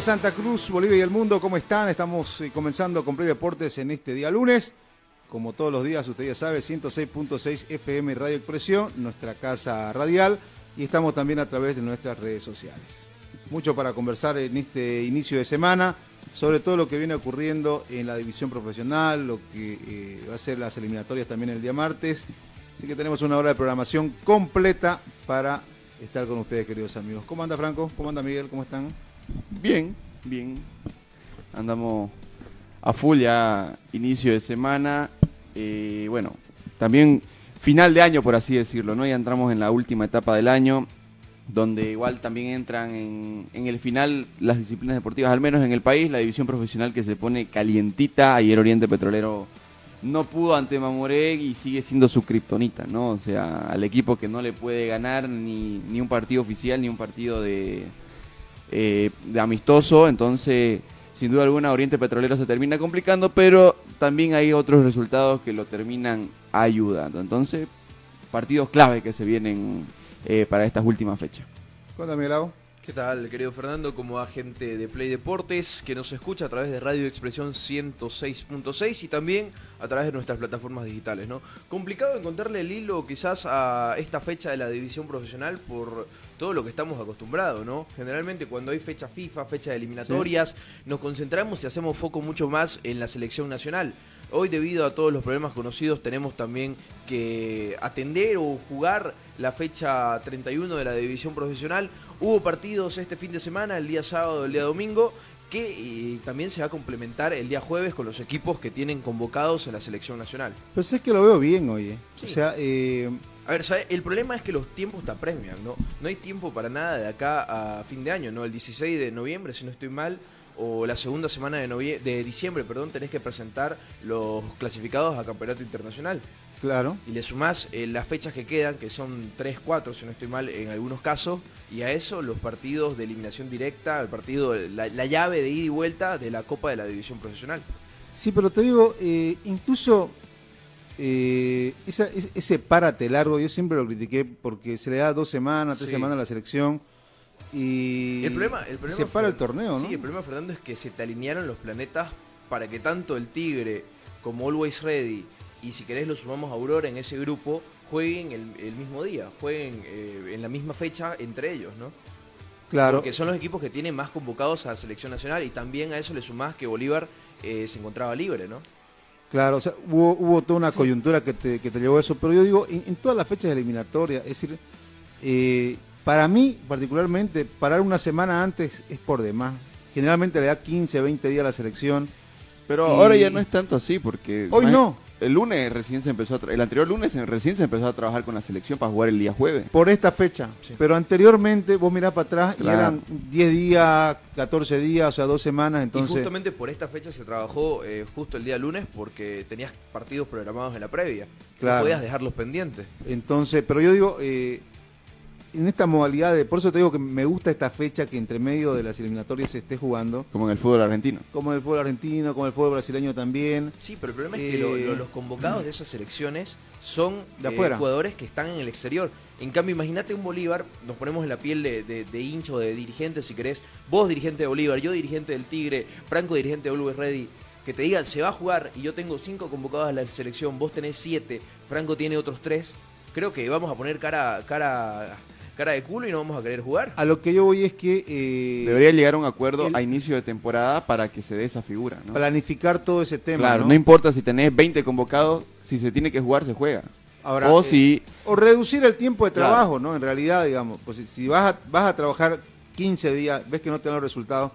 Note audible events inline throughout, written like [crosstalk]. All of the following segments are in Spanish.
Santa Cruz, Bolivia y el mundo. ¿Cómo están? Estamos eh, comenzando con Play Deportes en este día lunes. Como todos los días, usted ya sabe, 106.6 FM Radio Expresión, nuestra casa radial. Y estamos también a través de nuestras redes sociales. Mucho para conversar en este inicio de semana, sobre todo lo que viene ocurriendo en la división profesional, lo que eh, va a ser las eliminatorias también el día martes. Así que tenemos una hora de programación completa para estar con ustedes, queridos amigos. ¿Cómo anda Franco? ¿Cómo anda Miguel? ¿Cómo están? Bien, bien. Andamos a full ya, inicio de semana. Eh, bueno, también final de año, por así decirlo, ¿no? Ya entramos en la última etapa del año, donde igual también entran en, en el final las disciplinas deportivas, al menos en el país, la división profesional que se pone calientita. Ayer Oriente Petrolero no pudo ante Mamoré y sigue siendo su kriptonita, ¿no? O sea, al equipo que no le puede ganar ni, ni un partido oficial ni un partido de, eh, de amistoso, entonces sin duda alguna Oriente Petrolero se termina complicando, pero también hay otros resultados que lo terminan ayudando. Entonces, partidos clave que se vienen eh, para estas últimas fechas. Cuéntame, Lau. ¿Qué tal, querido Fernando? Como agente de Play Deportes, que nos escucha a través de Radio Expresión 106.6 y también a través de nuestras plataformas digitales, ¿no? Complicado encontrarle el hilo quizás a esta fecha de la división profesional por todo lo que estamos acostumbrados, ¿no? Generalmente cuando hay fecha FIFA, fecha de eliminatorias, nos concentramos y hacemos foco mucho más en la selección nacional. Hoy debido a todos los problemas conocidos tenemos también que atender o jugar la fecha 31 de la división profesional. Hubo partidos este fin de semana, el día sábado, el día domingo, que eh, también se va a complementar el día jueves con los equipos que tienen convocados en la selección nacional. Pues es que lo veo bien, oye. Sí. O sea, eh, A ver, ¿sabe? el problema es que los tiempos te apremian, ¿no? No hay tiempo para nada de acá a fin de año, ¿no? El 16 de noviembre, si no estoy mal, o la segunda semana de, novie- de diciembre, perdón, tenés que presentar los clasificados a campeonato internacional. claro. Y le sumás eh, las fechas que quedan, que son 3, 4, si no estoy mal, en algunos casos, y a eso los partidos de eliminación directa, el partido, la, la llave de ida y vuelta de la Copa de la División Profesional. Sí, pero te digo, eh, incluso eh, esa- ese párate largo, yo siempre lo critiqué porque se le da dos semanas, tres Sí. semanas a la selección y El problema, el problema se para el torneo, ¿no? Sí, el problema, Fernando, es que se te alinearon los planetas para que tanto el Tigre como Always Ready y si querés lo sumamos a Aurora en ese grupo, jueguen el, el mismo día, jueguen eh, en la misma fecha entre ellos, ¿no? claro. Porque son los equipos que tienen más convocados a la selección nacional y también a eso le sumás que Bolívar eh, se encontraba libre, ¿no? Claro, o sea, hubo, hubo toda una coyuntura que te, que te llevó a eso, pero yo digo, en, en todas las fechas eliminatorias, es decir, eh, para mí particularmente, parar una semana antes es por demás. Generalmente le da 15, 20 días a la selección. Pero Y- ahora ya no es tanto así, porque... Hoy no. El lunes recién se empezó a tra- el anterior lunes recién se empezó a trabajar con la selección para jugar el día jueves. por esta fecha. Sí. Pero anteriormente, vos mirás para atrás y eran 10 días, 14 días, o sea, dos semanas. Entonces, y justamente por esta fecha se trabajó eh, justo el día lunes porque tenías partidos programados en la previa. Claro. No podías dejarlos pendientes. entonces, pero yo digo, eh, en esta modalidad de, por eso te digo que me gusta esta fecha que entre medio de las eliminatorias se esté jugando, Como en el fútbol argentino. como el fútbol argentino, como el fútbol brasileño también. Sí, pero el problema es que lo- Eh, lo- los convocados de esas selecciones son De eh, afuera. jugadores que están en el exterior. En cambio, imagínate un Bolívar, nos ponemos en la piel de, de, de hincho, de dirigente, si querés. Vos, dirigente de Bolívar, yo, dirigente del Tigre, Franco, dirigente de Always Ready. Que te digan, se va a jugar y yo tengo cinco convocados a la selección, vos tenés siete, Franco tiene otros tres. Creo que vamos a poner cara, cara, cara de culo y no vamos a querer jugar. A lo que yo voy es que eh, Debería llegar a un acuerdo el- a inicio de temporada para que se dé esa figura, ¿no? planificar todo ese tema. claro, ¿no? ¿no? importa si tenés 20 convocados, si se tiene que jugar, se juega. Ahora, o eh, si O reducir el tiempo de Claro. trabajo, ¿no? En realidad, digamos, pues si- si vas a, vas a trabajar 15 días, ves que no te dan los resultados,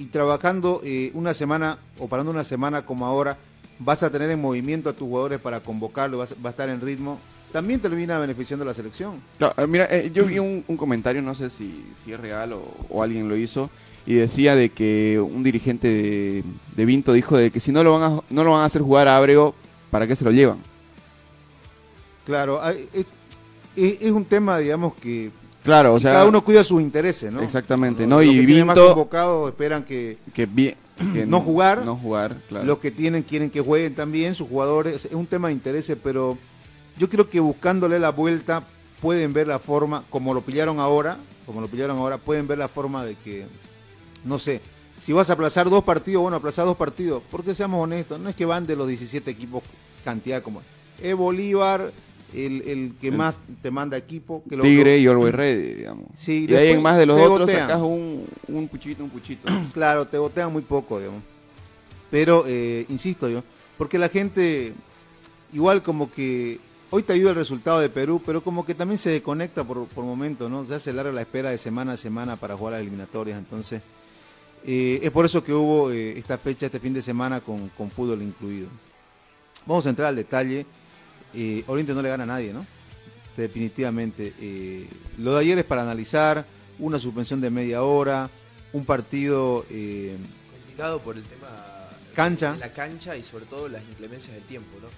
y trabajando eh, una semana o parando una semana como ahora, vas a tener en movimiento a tus jugadores para convocarlo, vas, va a estar en ritmo, también termina beneficiando a la selección. Claro, eh, mira, eh, yo vi un, un comentario, no sé si, si es real o, o alguien lo hizo, y decía de que un dirigente de, de Vinto dijo de que si no lo van a, no lo van a hacer jugar a Abrego, ¿para qué se lo llevan? Claro, hay- es, es- es un tema, digamos, que Claro, o sea, cada uno cuida sus intereses, ¿no? Exactamente, Los ¿no? Y que tienen más Vinto- convocados esperan que que, que No jugar, no jugar, claro. los que tienen quieren que jueguen también sus jugadores. Es un tema de intereses, pero yo creo que buscándole la vuelta pueden ver la forma, como lo pillaron ahora, como lo pillaron ahora, pueden ver la forma de que, no sé, si vas a aplazar dos partidos, bueno, aplazar dos partidos, porque seamos honestos, no es que van de los 17 equipos cantidad como es Bolívar, el, el que El- más te manda equipo, que lo- Tigre lo- y Always Ready, digamos. Sí, y ahí en más de los otros gotean. sacas un, un puchito, un puchito. [clears throat] Claro, te botean muy poco, digamos. Pero, eh, insisto yo, porque la gente, igual como que, hoy te ayuda el resultado de Perú, pero como que también se desconecta por, por momentos, ¿no? Se hace larga la espera de semana a semana para jugar las eliminatorias, entonces, eh, es por eso que hubo eh, esta fecha, este fin de semana con, con fútbol incluido. Vamos a entrar al detalle. Eh, Oriente no le gana a nadie, ¿no? Definitivamente. Lo de ayer es para analizar, una suspensión de media hora, un partido... Complicado por el tema Cancha. de la cancha y sobre todo las inclemencias del tiempo, ¿no?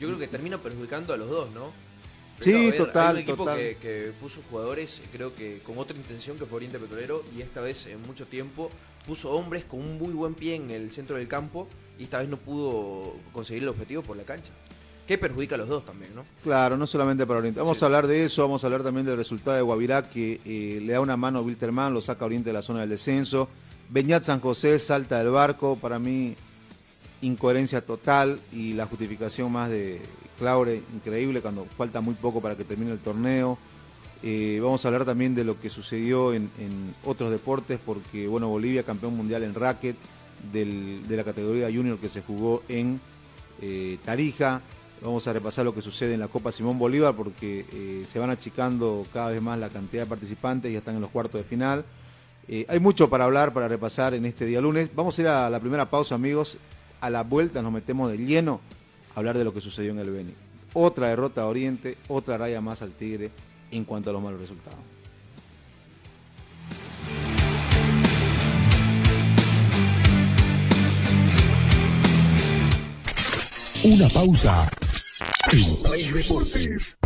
Yo creo que termina perjudicando a los dos, ¿no? Sí, ver, total, Hay un equipo total. Que, que puso jugadores, creo que con otra intención que fue Oriente Petrolero y esta vez en mucho tiempo puso hombres con un muy buen pie en el centro del campo y esta vez no pudo conseguir el objetivo por la cancha. Que perjudica a los dos también, ¿no? Claro, no solamente para Oriente. Vamos Sí. a hablar de eso, vamos a hablar también del resultado de Guavirá, que eh, le da una mano a Wilterman, lo saca a Oriente de la zona del descenso. Beñat San José salta del barco, para mí incoherencia total y la justificación más de Claure, increíble, cuando falta muy poco para que termine el torneo. Eh, vamos a hablar también de lo que sucedió en, otros deportes, porque bueno, Bolivia campeón mundial en racket del- de la categoría junior que se jugó en eh, Tarija. Vamos a repasar lo que sucede en la Copa Simón Bolívar, porque eh, se van achicando cada vez más la cantidad de participantes, ya están en los cuartos de final. Hay mucho para hablar, para repasar en este día lunes. Vamos a ir a la primera pausa, amigos. A la vuelta nos metemos de lleno a hablar de lo que sucedió en el Beni. Otra derrota a Oriente, otra raya más al Tigre en cuanto a los malos resultados. Una pausa. En Play.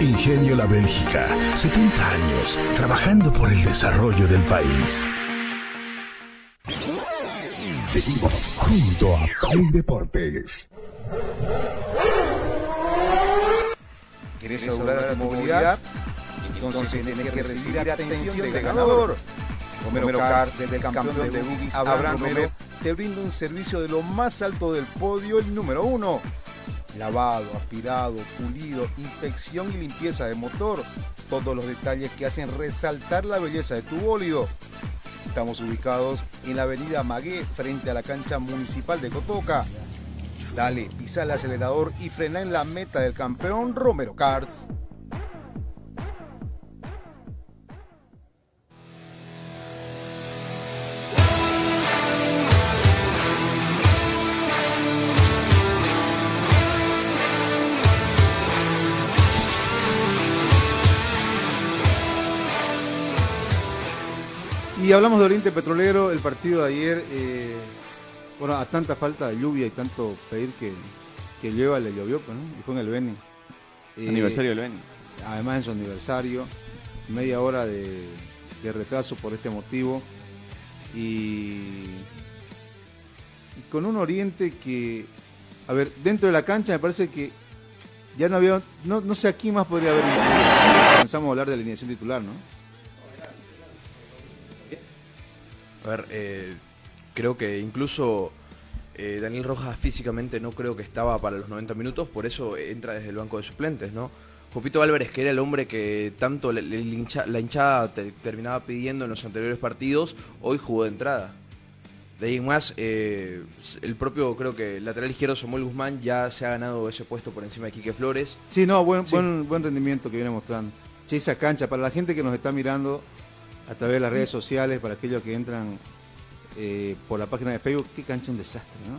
Ingenio La Bélgica, 70 años trabajando por el desarrollo del país. Seguimos junto a Play Deportes. ¿Querés asegurar a tu movilidad? Entonces tenés que recibir atención de ganador. Romero Cars, del campeón de buggies Abraham Romero, te brinda un servicio de lo más alto del podio, el número uno. Lavado, aspirado, pulido, inspección y limpieza de motor. Todos los detalles que hacen resaltar la belleza de tu bólido. Estamos ubicados en la avenida Magué, frente a la cancha municipal de Cotoca. Dale, pisa el acelerador y frena en la meta del campeón Romero Cars. Hablamos de Oriente Petrolero, el partido de ayer, eh, bueno, a tanta falta de lluvia y tanto pedir que, que llueva, le llovió, pues, ¿no? Y fue en el Beni. Eh, Aniversario del Beni. Además en su aniversario, media hora de, de retraso por este motivo. Y, y con un Oriente que, a ver, dentro de la cancha me parece que ya no había, no, no sé a quién más podría haber. Comenzamos a hablar de la alineación titular, ¿no? A ver, eh, creo que incluso eh, Daniel Rojas físicamente no creo que estaba para los 90 minutos, por eso entra desde el banco de suplentes, ¿no? Jopito Álvarez, que era el hombre que tanto le- le hincha- la hinchada te- terminaba pidiendo en los anteriores partidos, hoy jugó de entrada. De ahí en más, eh, el propio, creo que el lateral izquierdo Samuel Guzmán ya se ha ganado ese puesto por encima de Quique Flores. Sí, no, buen, buen, buen rendimiento que viene mostrando. Che, esa cancha, para la gente que nos está mirando a través de las redes sociales, para aquellos que entran eh, por la página de Facebook, qué cancha un desastre, ¿no?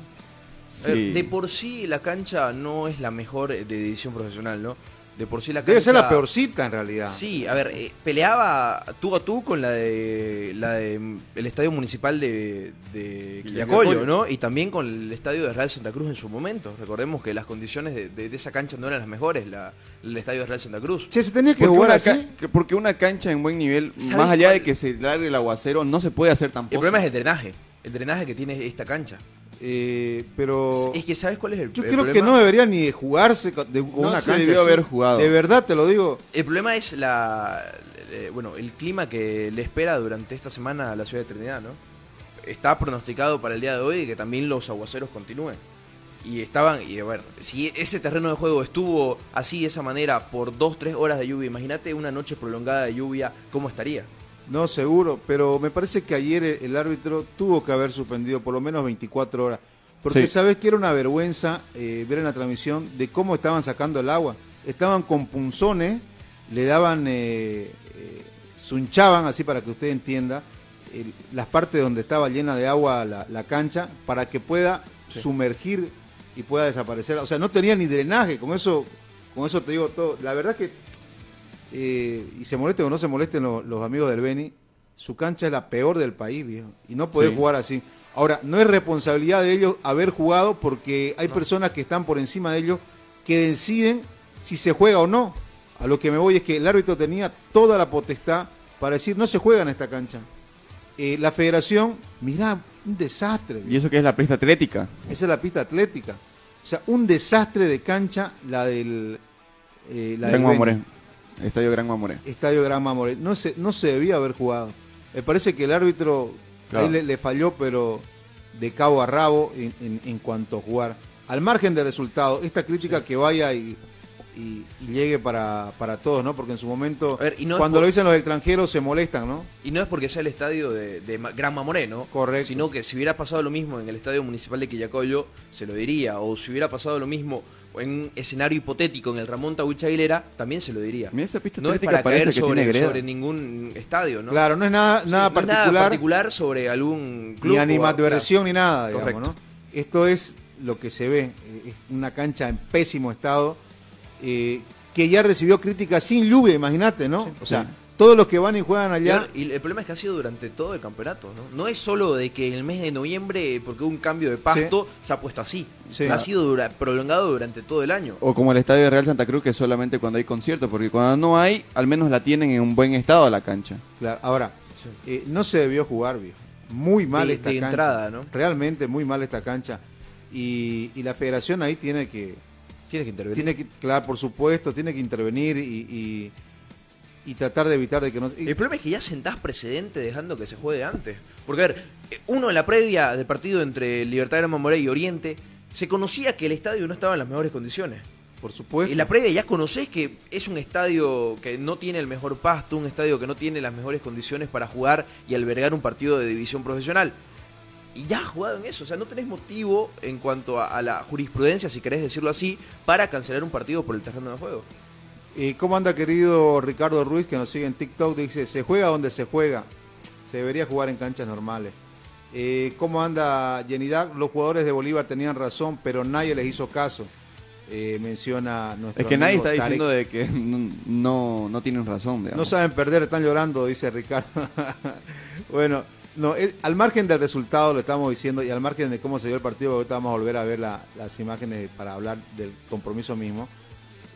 A ver, De por sí la cancha no es la mejor de división profesional, ¿no? De por sí la cancha... Debe ser la peorcita en realidad. Sí, a ver, eh, peleaba tú a tú con la de la de mm, el estadio municipal de, de Quillacollo. ¿no? Y también con el estadio de Real Santa Cruz en su momento. Recordemos que las condiciones de, de- de esa cancha no eran las mejores, la, el estadio de Real Santa Cruz. Che, se tenía que Porque jugar una, así. porque una cancha en buen nivel, ¿Sabes más allá cuál? de que se largue el aguacero, no se puede hacer El tampoco. problema es el drenaje, el drenaje que tiene esta cancha. Eh, pero Es que ¿sabes cuál es el, yo el creo que no debería ni de jugarse con de, No una se cancha debió así. haber jugado. De verdad te lo digo. El problema es la eh, bueno, el clima que le espera durante esta semana a la ciudad de Trinidad, ¿no? Está pronosticado para el día de hoy que también los aguaceros continúen. Y estaban, y a ver, si ese terreno de juego estuvo así de esa manera por dos, tres horas de lluvia, imagínate una noche prolongada de lluvia, ¿cómo estaría? No, seguro, pero me parece que ayer el, el árbitro tuvo que haber suspendido por lo menos 24 horas. Porque Sí. sabes que era una vergüenza eh, ver en la transmisión de cómo estaban sacando el agua. Estaban con punzones, le daban, eh, eh, sunchaban, así para que usted entienda, las partes donde estaba llena de agua la, la cancha para que pueda sumergir y pueda desaparecer. O sea, no tenía ni drenaje, con eso, con eso te digo todo. La verdad que eh, y se molesten o no se molesten lo- los, amigos del Beni, su cancha es la peor del país, viejo. Y no puede Sí. jugar así. Ahora, no es responsabilidad de ellos haber jugado porque hay personas que están por encima de ellos que deciden si se juega o no. A lo que me voy es que el árbitro tenía toda la potestad para decir no se juega en esta cancha. Eh, la federación, mirá, un desastre. viejo. Y eso que es la pista atlética. Esa es la pista atlética. O sea, un desastre de cancha la del... eh, la Gran del. Estadio Gran Mamoré. Estadio Gran Mamoré. No se, no se debía haber jugado. Me parece que el árbitro Claro. ahí le, le falló, pero de cabo a rabo en, en- en cuanto a jugar. Al margen del resultado, esta crítica que vaya y, y- y llegue para, para todos, ¿no? Porque en su momento, A ver, y no es cuando por- lo dicen los extranjeros, se molestan, ¿no? Y no es porque sea el estadio de, de Gran Mamoré, ¿no? Correcto. Sino que si hubiera pasado lo mismo en el estadio municipal de Quillacollo, se lo diría. O si hubiera pasado lo mismo en un escenario hipotético en el Ramón Tawich Aguilera, también se lo diría. Mira, esa pista No es para caer sobre, ningún estadio, ¿no? Claro, no es nada, Sí, nada no es particular. particular sobre algún club. ni animadversión claro. ni nada, digamos, Correcto. ¿no? Esto es lo que se ve, eh, es una cancha en pésimo estado, eh, que ya recibió críticas sin lluvia, imagínate, ¿no? o sea, sí. Todos los que van y juegan allá, Y el problema es que ha sido durante todo el campeonato, ¿no? No es solo de que en el mes de noviembre, porque hubo un cambio de pasto, se ha puesto así. Sí. Ha sido dura- prolongado durante todo el año. O como el Estadio de Real Santa Cruz, que es solamente cuando hay conciertos, porque cuando no hay, al menos la tienen en un buen estado la cancha. claro, ahora, eh, no se debió jugar, viejo. Muy mal De- esta de cancha. entrada, ¿no? Realmente muy mal esta cancha. Y, y la federación ahí tiene que, Tiene que intervenir. tiene que, claro, por supuesto, tiene que intervenir y, y- y tratar de evitar de que no... y- El problema es que ya sentás precedente dejando que se juegue antes. Porque, a ver, uno en la previa del partido entre Libertad de Mamoré y Oriente, se conocía que el estadio no estaba en las mejores condiciones. por supuesto. En la previa ya conocés que es un estadio que no tiene el mejor pasto, un estadio que no tiene las mejores condiciones para jugar y albergar un partido de división profesional. Y ya has jugado en eso, o sea, no tenés motivo en cuanto a, a la jurisprudencia, si querés decirlo así, para cancelar un partido por el terreno de juego. Eh, ¿Cómo anda querido Ricardo Ruiz que nos sigue en TikTok? Dice, se juega donde se juega. Se debería jugar en canchas normales. Eh, ¿Cómo anda Yenidad? Los jugadores de Bolívar tenían razón, pero nadie les hizo caso. eh, menciona nuestro Es que nadie está Tarek. diciendo de que no, no, no tienen razón. digamos. No saben perder, están llorando, dice Ricardo. [laughs] bueno, no, eh, al margen del resultado lo estamos diciendo y al margen de cómo se dio el partido, ahorita vamos a volver a ver la- las imágenes para hablar del compromiso mismo.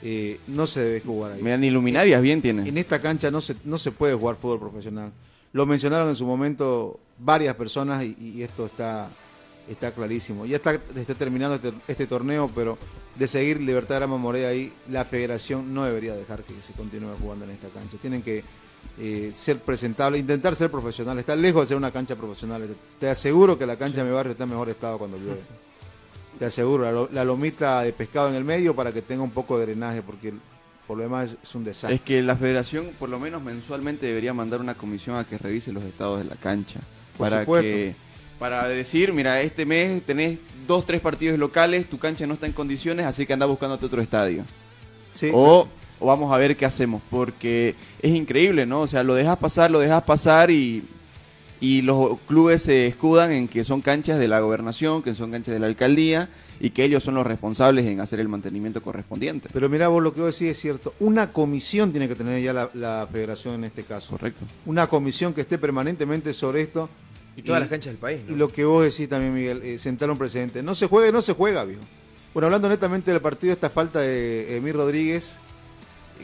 Eh, no se debe jugar ahí. Mira, ni luminarias bien En tienen. esta cancha no se, no se puede jugar fútbol profesional. Lo mencionaron en su momento varias personas y, y esto está, está clarísimo. Ya está, está terminando este, este torneo, pero de seguir Libertad Grama Morea ahí, la federación no debería dejar que se continúe jugando en esta cancha. Tienen que eh, ser presentables, intentar ser profesionales. Está lejos de ser una cancha profesional. Te aseguro que la cancha de mi barrio está en mejor estado cuando llueve. Te aseguro, la, lo- la lomita de pescado en el medio para que tenga un poco de drenaje, porque el- por lo demás es, es un desastre. Es que la federación, por lo menos mensualmente, debería mandar una comisión a que revise los estados de la cancha. Por para supuesto. que para decir, mira, este mes tenés dos, tres partidos locales, tu cancha no está en condiciones, así que anda buscándote otro estadio. Sí, O, o vamos a ver qué hacemos, porque es increíble, ¿no? O sea, lo dejas pasar, lo dejas pasar y, y los clubes se escudan en que son canchas de la gobernación, que son canchas de la alcaldía y que ellos son los responsables en hacer el mantenimiento correspondiente. Pero mira, vos lo que vos decís es cierto. Una comisión tiene que tener ya la, la federación en este caso. Correcto. Una comisión que esté permanentemente sobre esto. Y todas las canchas del país. ¿no? Y lo que vos decís también, Miguel, eh, sentar un precedente. No se juegue, no se juega, viejo. Bueno, hablando netamente del partido, esta falta de Emir Rodríguez,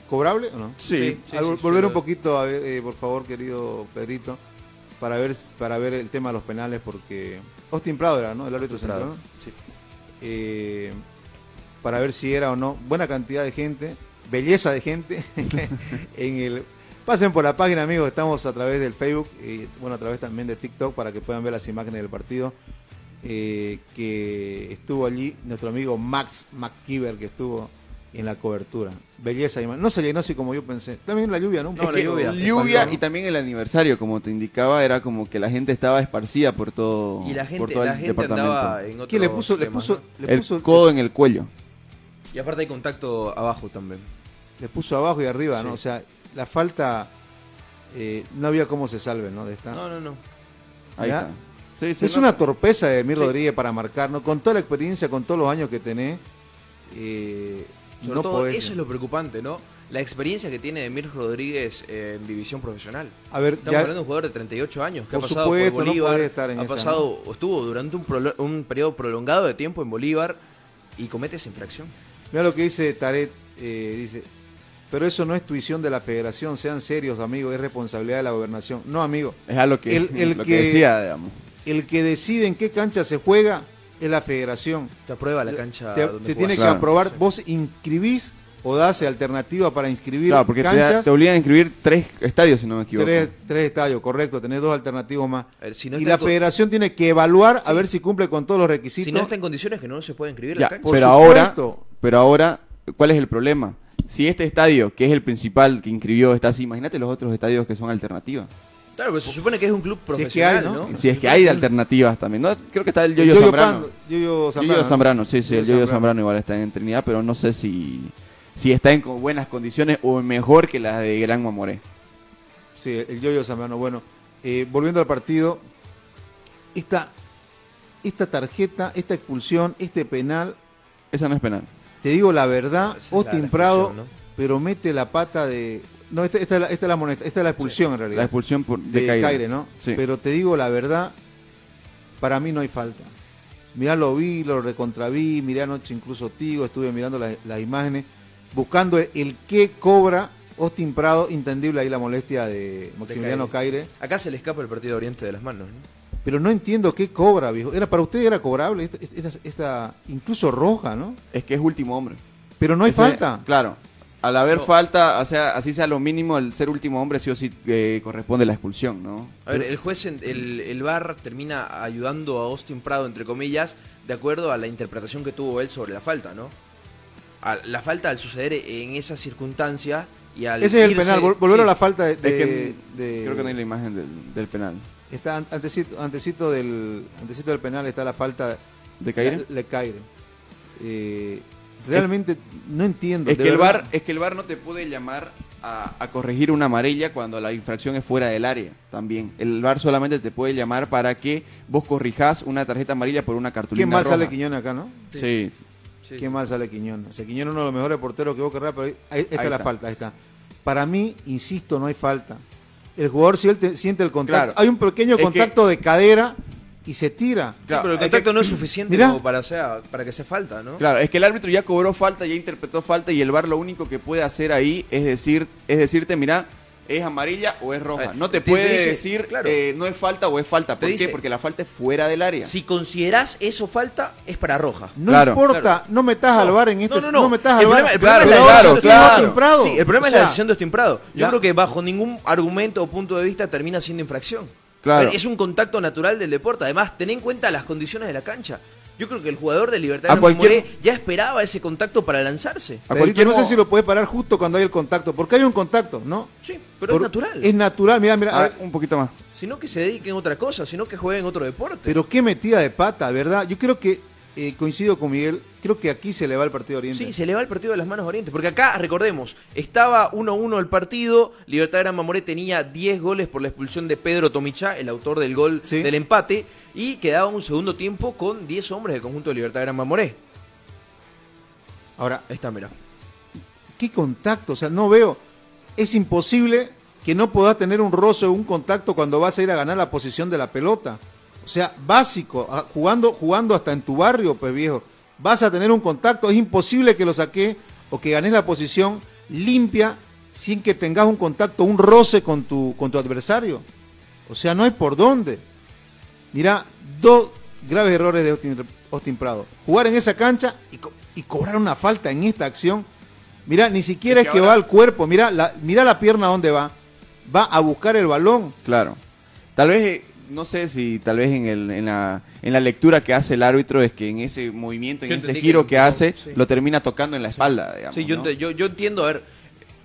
¿cobrable o no? Sí, Sí, Al- sí, volver sí, un poquito, a ver, eh, por favor, querido Pedrito, para ver para ver el tema de los penales, porque Austin Prado era, ¿no? El árbitro central, Prado, ¿no? Eh, para ver si era o no. Buena cantidad de gente, belleza de gente. [laughs] en el Pasen por la página, amigos, estamos a través del Facebook y bueno, a través también de TikTok para que puedan ver las imágenes del partido. eh, que estuvo allí nuestro amigo Max McKeever, que estuvo en la cobertura. Belleza, y no se llenó así como yo pensé. También la lluvia, ¿no? Un No, Es la lluvia. lluvia y también el aniversario, como te indicaba, era como que la gente estaba esparcida por todo, Y la por gente, el la gente departamento. andaba en otro ¿Qué le puso? Le puso, le el puso, codo en el cuello. Y aparte hay contacto abajo también. le puso abajo y arriba, ¿no? O sea, la falta eh, no había cómo se salve, ¿no? De esta. No, no, no. Ahí ¿Ya? está. Sí, es una torpeza de Mir Rodríguez para marcar, ¿no? Con toda la experiencia, con todos los años que tenés, eh, Sobre no todo, podés. eso es lo preocupante, ¿no? La experiencia que tiene Emir Rodríguez en división profesional. A ver, Estamos ya, hablando de un jugador de 38 años que Por ha pasado supuesto, por no Bolívar, podés estar en ha esa, pasado, estuvo durante un, prolo- un periodo prolongado de tiempo en Bolívar y comete esa infracción. mira lo que dice Taret, eh, dice, pero eso no es tuición de la federación, sean serios, amigos, es responsabilidad de la gobernación. No, amigo, Es algo que, El- [laughs] el lo que, que- decía, digamos. el que decide en qué cancha se juega es la federación. Te aprueba la cancha Te, donde te tiene que aprobar, vos inscribís o das alternativa para inscribir Claro, porque te, canchas. te obligan a inscribir tres estadios, si no me equivoco. Tres, tres estadios, correcto, tenés dos alternativos más. A ver, si no y la federación tiene que evaluar a ver si cumple con todos los requisitos. Si no está en condiciones que no se puede inscribir Ya, la cancha. Por pero ahora, supuesto. pero ahora, ¿cuál es el problema? Si este estadio, que es el principal que inscribió, está así, imagínate los otros estadios que son alternativas. Claro, pero se supone que es un club Si es que profesional, hay, ¿no? ¿no? Si es que hay de alternativas también, ¿no? Creo que está el Yoyo Zambrano. Yoyo Zambrano, sí, sí, el Yoyo Zambrano. Igual está en Trinidad, pero no sé si, si está en buenas condiciones o mejor que las de Gran Mamoré. Sí, el Yoyo Zambrano. Bueno, eh, volviendo al partido, esta, esta tarjeta, esta expulsión, este penal, Esa no es penal. te digo la verdad, Austin la Prado, pero mete la pata de... No, esta, esta es, la, esta es la moneta, esta es la expulsión en realidad. La expulsión por, de, de Caire. Caire, ¿no? Sí. Pero te digo la verdad, para mí no hay falta. Mirá, lo vi, lo recontraví, miré anoche incluso Tigo, estuve mirando las, las imágenes, buscando el, el qué cobra Austin Prado, entendible ahí la molestia de Maximiliano Caire. Acá se le escapa el partido de Oriente de las manos, ¿no? Pero no entiendo qué cobra, viejo. Era para usted era cobrable esta, esta- esta- incluso roja, ¿no? Es que es último hombre. Pero no hay Ese- falta. Claro. Al haber No. falta, o sea, así sea lo mínimo, el ser último hombre sí o sí eh, corresponde la expulsión, ¿no? A ver, el juez, en- el, el VAR termina ayudando a Austin Prado, entre comillas, de acuerdo a la interpretación que tuvo él sobre la falta, ¿no? A- la falta al suceder en esas circunstancias y al Ese es el penal. Vol- Volver sí. a la falta de... Es de- que de- creo que no hay la imagen del, del penal. Está an- antecito, antecito del, antecito del penal está la falta ¿De Caire? Le Caire. Eh, realmente no entiendo. Es que, el. VAR, es que el VAR no te puede llamar a, a corregir una amarilla cuando la infracción es fuera del área también. El VAR solamente te puede llamar para que vos corrijás una tarjeta amarilla por una cartulina ¿Quién mal roja. sale Quiñones acá, no? Sí. Sí, qué sí. mal sale Quiñones. O sea, Quiñones es uno de los mejores porteros que vos querrás, pero ahí, ahí está Ahí la está. falta, ahí está. Para mí, insisto, no hay falta. El jugador siente, siente el contacto. Claro. Hay un pequeño Es que- contacto de cadera y se tira. Sí, Claro, pero el contacto que- no es suficiente Mirá. como para, sea, para que sea falta, ¿no? Claro, es que el árbitro ya cobró falta, ya interpretó falta y el VAR lo único que puede hacer ahí es decir, es decirte, mira, es amarilla o es roja. Eh, No te te- puede te dice, decir claro. eh, no es falta o es falta. ¿Por qué? dice- Porque la falta es fuera del área. Si considerás eso falta, es para roja. No Claro. importa, Claro. no metas al bar en este. no, no, no. metas El al bar. problema- el problema es la Pero decisión ahora de tiene Claro. Sí, el problema O es la decisión de Austin Prado. Yo creo que bajo ningún argumento o punto de vista termina siendo infracción. Claro. Es un contacto natural del deporte. Además, ten en cuenta las condiciones de la cancha. Yo creo que el jugador de Libertad cualquier- ya esperaba ese contacto para lanzarse. A cualquier no sé si lo puedes parar justo cuando hay el contacto, porque hay un contacto, ¿no? Sí, pero Por- es natural. Es natural, mira, mira. Un poquito más. Sino que se dediquen a otra cosa, sino que jueguen otro deporte. pero qué metida de pata, ¿verdad? Yo creo que, eh, coincido con Miguel, creo que aquí se le va el partido a Oriente. Sí, se le va el partido de las manos a Oriente. Porque acá, recordemos, estaba 1-1 el partido. Libertad Gran Mamoré tenía 10 goles por la expulsión de Pedro Tomichá, el autor del gol Sí. del empate. Y quedaba un segundo tiempo con 10 hombres del conjunto de Libertad Gran Mamoré. Ahora, está, mira. ¿qué contacto? O sea, no veo. Es imposible que no puedas tener un roce o un contacto cuando vas a ir a ganar la posición de la pelota. O sea, básico, ah, jugando, jugando hasta en tu barrio, pues viejo. Vas a tener un contacto, es imposible que lo saques o que ganes la posición limpia sin que tengas un contacto, un roce con tu, con tu adversario. O sea, no hay por dónde. Mira, dos graves errores de Austin, Austin Prado. Jugar en esa cancha y, co- y cobrar una falta en esta acción. Mira, ni siquiera Es es que ahora- va al cuerpo. Mira la, mira la pierna dónde va. Va a buscar el balón. Claro. Tal vez, eh, no sé si tal vez en, el, en, la, en la lectura que hace el árbitro es que en ese movimiento, en Yo ese que giro que, hace, sí. lo termina tocando en la espalda, digamos. Sí, yo, yo, yo entiendo, a ver,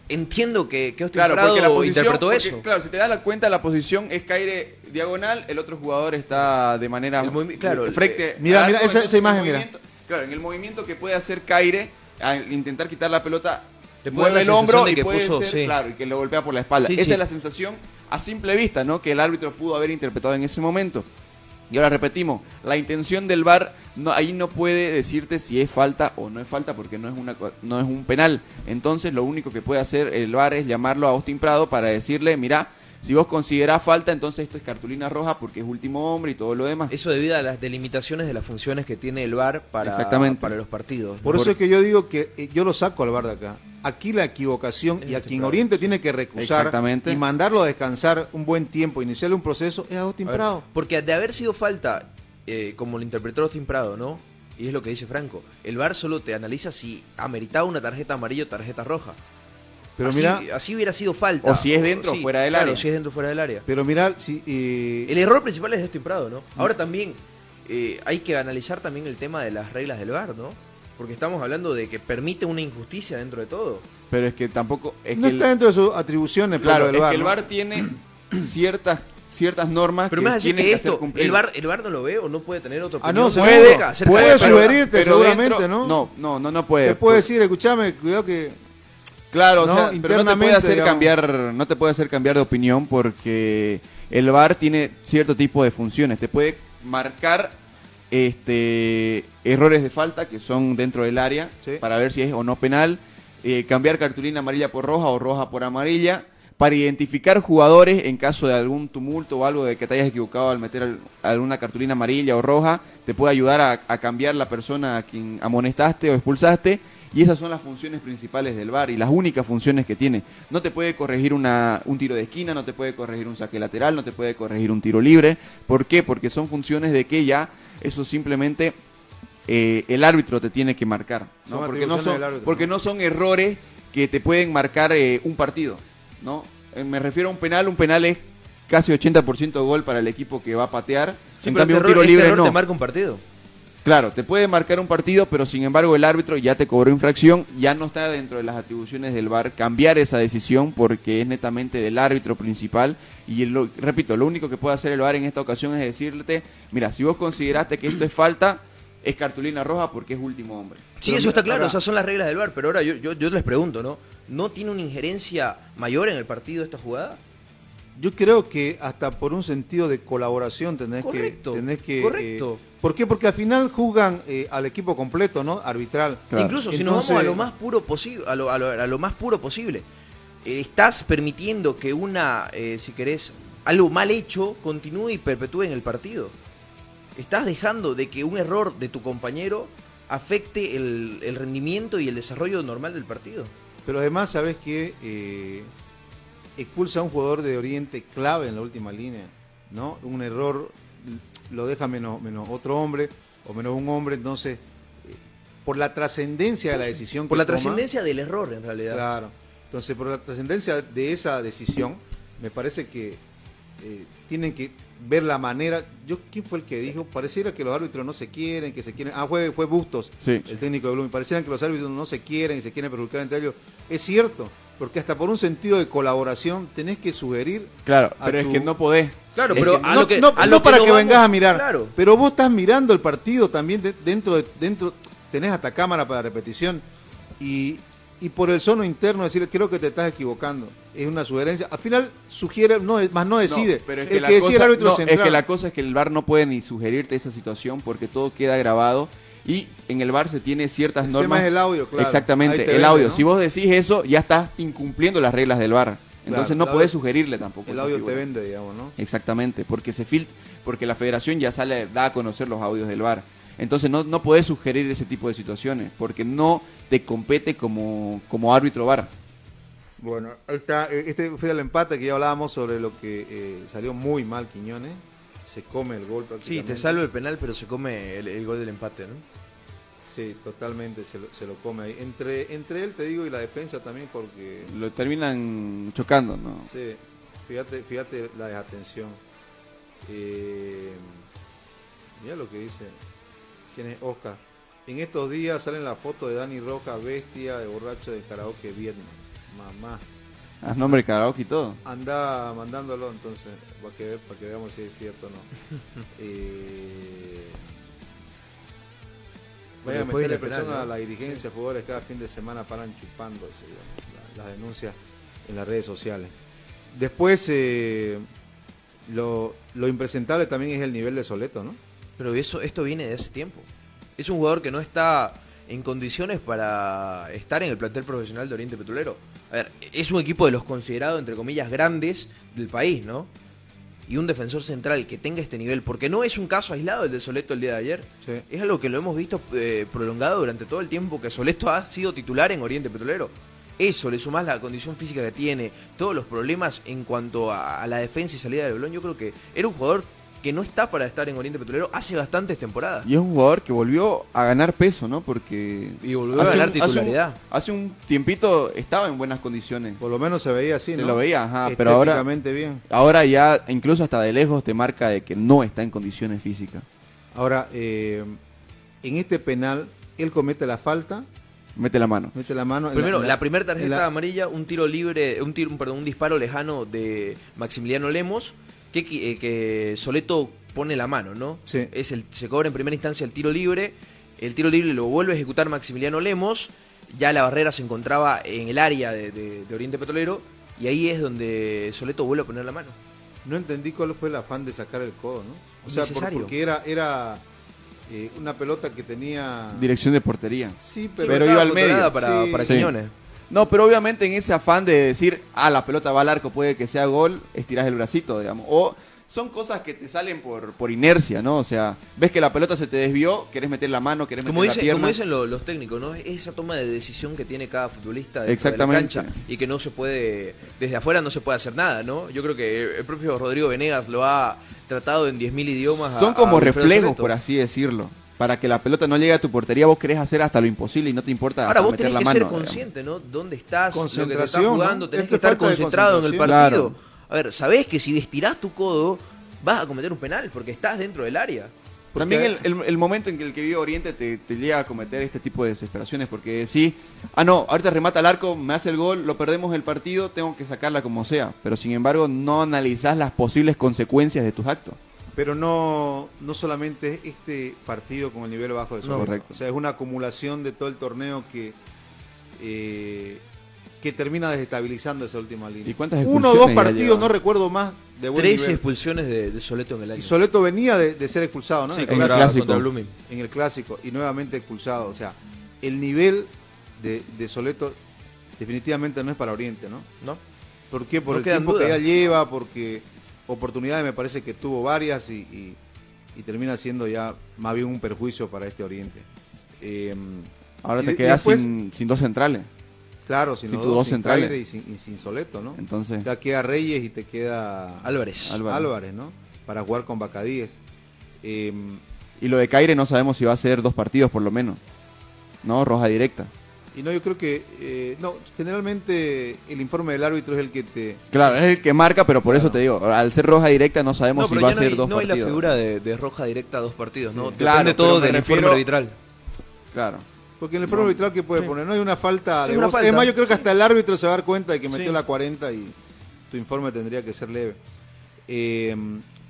entiendo que, que Austin Claro, Prado porque la posición, interpretó porque, eso. claro, si te das la cuenta, la posición es caire diagonal, el otro jugador está de manera claro, el- frente. Mira, al mira, esa- esa imagen, mira. Claro, en el movimiento que puede hacer Caire, al intentar quitar la pelota, Te mueve el hombro y que puede puso- ser, sí. claro, y que lo golpea por la espalda. Sí, Esa sí. es la sensación a simple vista, ¿no? Que el árbitro pudo haber interpretado en ese momento. Y ahora repetimos, la intención del VAR no, ahí no puede decirte si es falta o no es falta porque no es una no es un penal. Entonces lo único que puede hacer el VAR es llamarlo a Austin Prado para decirle, mira, si vos considerás falta, entonces esto es cartulina roja porque es último hombre y todo lo demás. Eso debido a las delimitaciones de las funciones que tiene el VAR para, Exactamente. para los partidos. Por, Por- eso es que yo digo que eh, yo lo saco al bar de acá. Aquí la equivocación y a quien. Oriente tiene que recusar y mandarlo a descansar un buen tiempo, iniciarle un proceso, es a Austin A ver, Prado. Porque de haber sido falta, eh, como lo interpretó Austin Prado, ¿no? Y es lo que dice Franco, el VAR solo te analiza si ameritaba una tarjeta amarilla o tarjeta roja. Pero así, mira, así hubiera sido falta. O si es dentro o fuera del claro, área. si es dentro o fuera del área. pero mira, si, eh, El error principal es de Austin Prado, ¿no? Ahora también eh, hay que analizar también el tema de las reglas del VAR, ¿no? Porque estamos hablando de que permite una injusticia dentro de todo. Pero es que tampoco es no que el- está dentro de sus atribuciones claro, Pablo, es del que el ¿no? VAR tiene [clears throat] ciertas ciertas normas Pero que me vas a decir tienen que hacer esto, cumplir. el VAR, el VAR no lo ve o no puede tener otra Ah, no, acerca Puede de la- sugerirte, seguramente, ¿no? No, no, no, no puede. Te puede decir, escúchame, cuidado que Claro, ¿no? o sea, pero no te puede hacer digamos. cambiar, no te puede hacer cambiar de opinión porque el VAR tiene cierto tipo de funciones. Te puede marcar este errores de falta que son dentro del área Sí. para ver si es o no penal, eh, cambiar cartulina amarilla por roja o roja por amarilla, para identificar jugadores en caso de algún tumulto o algo de que te hayas equivocado al meter al- alguna cartulina amarilla o roja, te puede ayudar a, a cambiar la persona a quien amonestaste o expulsaste. Y esas son las funciones principales del VAR y las únicas funciones que tiene. No te puede corregir una, un tiro de esquina, no te puede corregir un saque lateral, no te puede corregir un tiro libre. ¿Por qué? Porque son funciones de que ya eso simplemente eh, el árbitro te tiene que marcar. ¿no? Son Porque, no son, árbitro, porque ¿no? no son errores que te pueden marcar eh, un partido. ¿no? Eh, me refiero a un penal, un penal es casi 80% gol para el equipo que va a patear. Sí, en cambio, un tiro este libre no. te marca un partido. Claro, te puede marcar un partido, pero sin embargo el árbitro ya te cobró infracción, ya no está dentro de las atribuciones del VAR cambiar esa decisión porque es netamente del árbitro principal y lo- repito, lo único que puede hacer el VAR en esta ocasión es decirte, mira, si vos consideraste que esto es falta, es cartulina roja porque es último hombre. Sí, Pero eso está claro, ahora- o sea, son las reglas del VAR, pero ahora yo, yo, yo les pregunto, ¿no? ¿No tiene una injerencia mayor en el partido esta jugada? yo creo que hasta por un sentido de colaboración tenés Correcto, que... Tenés que correcto. eh, ¿Por qué? Porque al final juzgan eh, al equipo completo, ¿no? Arbitral. Claro. Incluso si Entonces- nos vamos a lo más puro posible, a lo, a lo- a lo más puro posible, eh, estás permitiendo que una, eh, si querés, algo mal hecho continúe y perpetúe en el partido. Estás dejando de que un error de tu compañero afecte el, el rendimiento y el desarrollo normal del partido. Pero además, ¿sabes qué? Eh, expulsa a un jugador de Oriente clave en la última línea, ¿no? Un error lo deja menos, menos otro hombre o menos un hombre, entonces, eh, por la trascendencia de la decisión Por que la toma- trascendencia del error, en realidad. Claro. Entonces, por la trascendencia de esa decisión, me parece que eh, tienen que ver la manera. Yo, ¿quién fue el que dijo? Pareciera que los árbitros no se quieren, que se quieren. Ah, fue, fue Bustos, Sí. el técnico de Blooming. Parecieran que los árbitros no se quieren y se quieren perjudicar entre ellos. Es cierto, porque hasta por un sentido de colaboración tenés que sugerir. Claro, pero es que no podés. Claro, Es pero que a no, lo que, no- a no lo para que, vamos- vengas a mirar, Claro. pero vos estás mirando el partido también de- dentro de, dentro tenés hasta cámara para repetición y, y por el sono interno decir creo que te estás equivocando es una sugerencia. Al final sugiere, no más no decide. No, pero es el que, decide el árbitro no, central. es que la cosa es que el VAR no puede ni sugerirte esa situación porque todo queda grabado y en el VAR se tiene ciertas El tema normas. es el audio, claro. Exactamente, te el vende, audio. ¿no? Si vos decís eso, ya estás incumpliendo las reglas del VAR. Entonces no podés sugerirle tampoco. el audio figura. te vende, digamos, ¿no? Exactamente, porque se filtra, porque la federación ya sale, da a conocer los audios del VAR. Entonces no, no podés sugerir ese tipo de situaciones, porque no te compete como, como árbitro VAR. Bueno, está, eh, este fue el empate que ya hablábamos sobre lo que eh, salió muy mal Quiñones. Se come el gol Sí, prácticamente. te salva el penal, pero se come el, el gol del empate, ¿no? Sí, totalmente se lo, se lo come ahí. Entre, entre él, te digo, y la defensa también, porque Lo terminan chocando, ¿no? Sí, fíjate, fíjate la desatención. Eh, mira lo que dice. ¿Quién es Oscar? En estos días salen la foto de Dani Roja, bestia de borracho de karaoke viernes. Mamá. Haz nombre de karaoke y todo. Anda mandándolo entonces, para que, para que veamos si es cierto o no. Eh, [laughs] vaya a meterle presión a la dirigencia, jugadores cada fin de semana paran chupando ese, la- las denuncias en las redes sociales. Después, eh, lo, lo impresentable también es el nivel de Soleto, ¿no? Pero eso, esto viene de hace tiempo. Es un jugador que no está en condiciones para estar en el plantel profesional de Oriente Petrolero. A ver, es un equipo de los considerados, entre comillas, grandes del país, ¿no? Y un defensor central que tenga este nivel, porque no es un caso aislado el de Soleto el día de ayer. Sí. Es algo que lo hemos visto eh, prolongado durante todo el tiempo que Soleto ha sido titular en Oriente Petrolero. Eso, le sumás la condición física que tiene, todos los problemas en cuanto a, a la defensa y salida del balón. Yo creo que era un jugador que no está para estar en Oriente Petrolero hace bastantes temporadas. Y es un jugador que volvió a ganar peso, ¿no? Porque. Y volvió a ganar un- hace un- titularidad. Hace un, tiempito estaba en buenas condiciones. Por lo menos se veía así, Se ¿no? lo veía, ajá, pero ahora- bien. Ahora ya, incluso hasta de lejos, te marca de que no está en condiciones físicas. Ahora, eh, en este penal, él comete la falta, Mete la mano. mete la mano. Primero, la, primera tarjeta la- amarilla, un tiro libre, un tiro, perdón, un disparo lejano de Maximiliano Lemos, que, que, que Soleto pone la mano, ¿no? Sí. Es el, se cobra en primera instancia el tiro libre, el tiro libre lo vuelve a ejecutar Maximiliano Lemos, ya la barrera se encontraba en el área de, de- de Oriente Petrolero, y ahí es donde Soleto vuelve a poner la mano. No entendí cuál fue el afán de sacar el codo, ¿no? O sea, por- porque era, era eh, una pelota que tenía... Dirección de portería. Sí, Pero pero... iba al medio. Para, Sí. para Sí. Quiñones. No, pero obviamente en ese afán de decir, ah, la pelota va al arco, puede que sea gol, estiras el bracito, digamos. O son cosas que te salen por, por inercia, ¿no? O sea, ves que la pelota se te desvió, querés meter la mano, querés Como, meter dice, la pierna. como dicen lo- los técnicos, ¿no? Es esa toma de decisión que tiene cada futbolista dentro de la cancha y que no se puede, desde afuera no se puede hacer nada, ¿no? Yo creo que el propio Rodrigo Venegas lo ha tratado en 10.000 idiomas. a- Son como a reflejos, por así decirlo. Para que la pelota no llegue a tu portería, vos querés hacer hasta lo imposible y no te importa Ahora vos meter tenés la que mano. ser digamos. consciente, ¿no? ¿Dónde estás? Lo que te estás Concentración, ¿no? jugando, tenés que es estar concentrado en el partido. A ver, sabés que si estirás tu codo, vas a cometer un penal porque estás dentro del área. Porque- También el, el- el momento en que el que vive Oriente te, te llega a cometer este tipo de desesperaciones, porque sí, ah no, ahorita remata el arco, me hace el gol, lo perdemos el partido, tengo que sacarla como sea, pero sin embargo no analizás las posibles consecuencias de tus actos. Pero no, no solamente es este partido con el nivel bajo de No, Soleto. correcto. O sea, es una acumulación de todo el torneo que eh, que termina desestabilizando esa última línea. ¿Y cuántas Uno o dos partidos, no recuerdo más, de buen 13 nivel. expulsiones de, de Soleto en el año. Y Soleto venía de, de ser expulsado, ¿no? Sí, en, el clásico, en el clásico, y nuevamente expulsado. O sea, el nivel de, de Soleto definitivamente no es para Oriente, ¿no? ¿No? ¿Por qué? Por No el tiempo que ya lleva, porque oportunidades me parece que tuvo varias y, y- y termina siendo ya más bien un perjuicio para este Oriente. Eh, Ahora te quedas después- sin, sin dos centrales. Claro, sin, Sin los dos, dos sin centrales. Caire y sin, y sin Soleto, ¿no? Entonces, Ya queda Reyes y te queda Álvarez. Álvarez. Álvarez, ¿no? Para jugar con Bacadíes. Eh, y lo de Caire no sabemos si va a ser dos partidos por lo menos. No, roja directa. Y no, yo creo que, eh, no, generalmente el informe del árbitro es el que te... Claro, es el que marca, pero por eso te digo, al ser roja directa no sabemos No, si va a no ser hay, dos no hay la partidos. figura de, de roja directa a dos partidos, ¿no? Sí. Claro, Depende pero todo del informe arbitral. Claro. Porque en el informe arbitral que puede poner, no hay una falta. Sí, de una voz. falta. Es más, yo creo que hasta el árbitro se va a dar cuenta de que metió Sí. la 40 y tu informe tendría que ser leve. Eh,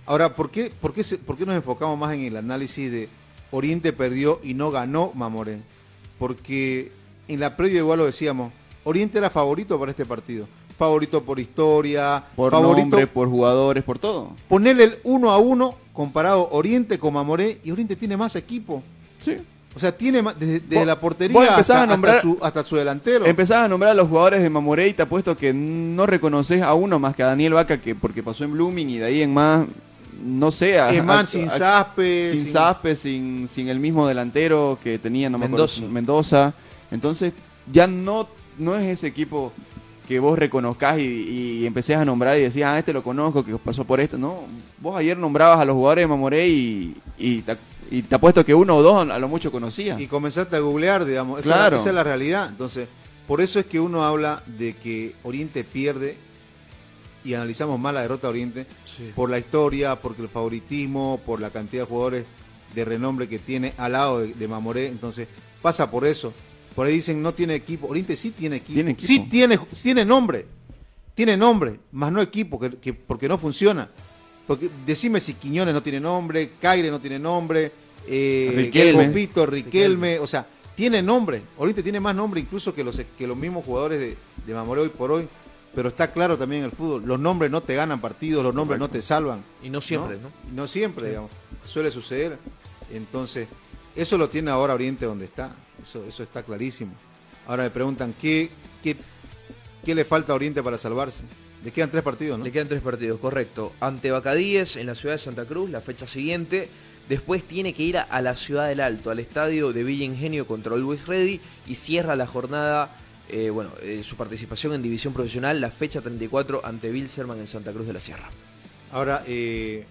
ahora, ¿por qué, por, qué se- ¿por qué nos enfocamos más en el análisis de Oriente perdió y no ganó Mamoré? Porque en la previa igual lo decíamos, Oriente era favorito para este partido. Favorito por historia, Por favorito nombre, por jugadores, por todo. ponerle el uno a uno comparado Oriente con Mamoré y Oriente tiene más equipo. Sí. O sea, tiene más, desde, la portería hasta, a nombrar- hasta su, hasta su delantero. Empezás a nombrar a los jugadores de Mamoré y te apuesto que no reconoces a uno más que a Daniel Vaca, que porque pasó en Blooming y de ahí en más, no sé, a, Emán a- sin Zaspe. sin Zaspe, sin, sin el mismo delantero que tenía, no me acuerdo, Mendoza. Entonces, ya no, no es ese equipo que vos reconozcás y, y empecés a nombrar y decías, ah, este lo conozco, que pasó por esto. No, vos ayer nombrabas a los jugadores de Mamoré y, y, te, y te apuesto que uno o dos a lo mucho conocía. Y comenzaste a googlear, digamos. Esa, es la- esa es la realidad. Entonces, por eso es que uno habla de que Oriente pierde y analizamos más la derrota de Oriente por la historia, porque el favoritismo, por la cantidad de jugadores de renombre que tiene al lado de, de Mamoré. Entonces, pasa por eso. Por ahí dicen no tiene equipo. Oriente sí tiene equipo. Tiene equipo. Sí tiene, tiene nombre. Tiene nombre, más no equipo, que, que- porque no funciona. Porque decime si Quiñones no tiene nombre, Caire no tiene nombre, eh, Riquelme. Copito, Riquelme, o sea, tiene nombre. Oriente tiene más nombre incluso que los, que los mismos jugadores de, de Mamoré hoy por hoy. Pero está claro también en el fútbol, los nombres no te ganan partidos, los nombres no te salvan. Y no siempre, ¿no? Y no siempre, digamos. Suele suceder. Entonces, eso lo tiene ahora Oriente donde está. Eso, eso está clarísimo. Ahora me preguntan, ¿qué, qué, qué le falta a Oriente para salvarse? Le quedan tres partidos, ¿no? Le quedan tres partidos, correcto. Ante Bacadíes en la ciudad de Santa Cruz, la fecha siguiente. Después tiene que ir a, a la ciudad del Alto, al estadio de Villa Ingenio contra Always Ready y cierra la jornada, eh, bueno, eh, su participación en División Profesional, la fecha 34 ante Bilserman en Santa Cruz de la Sierra. Ahora, eh,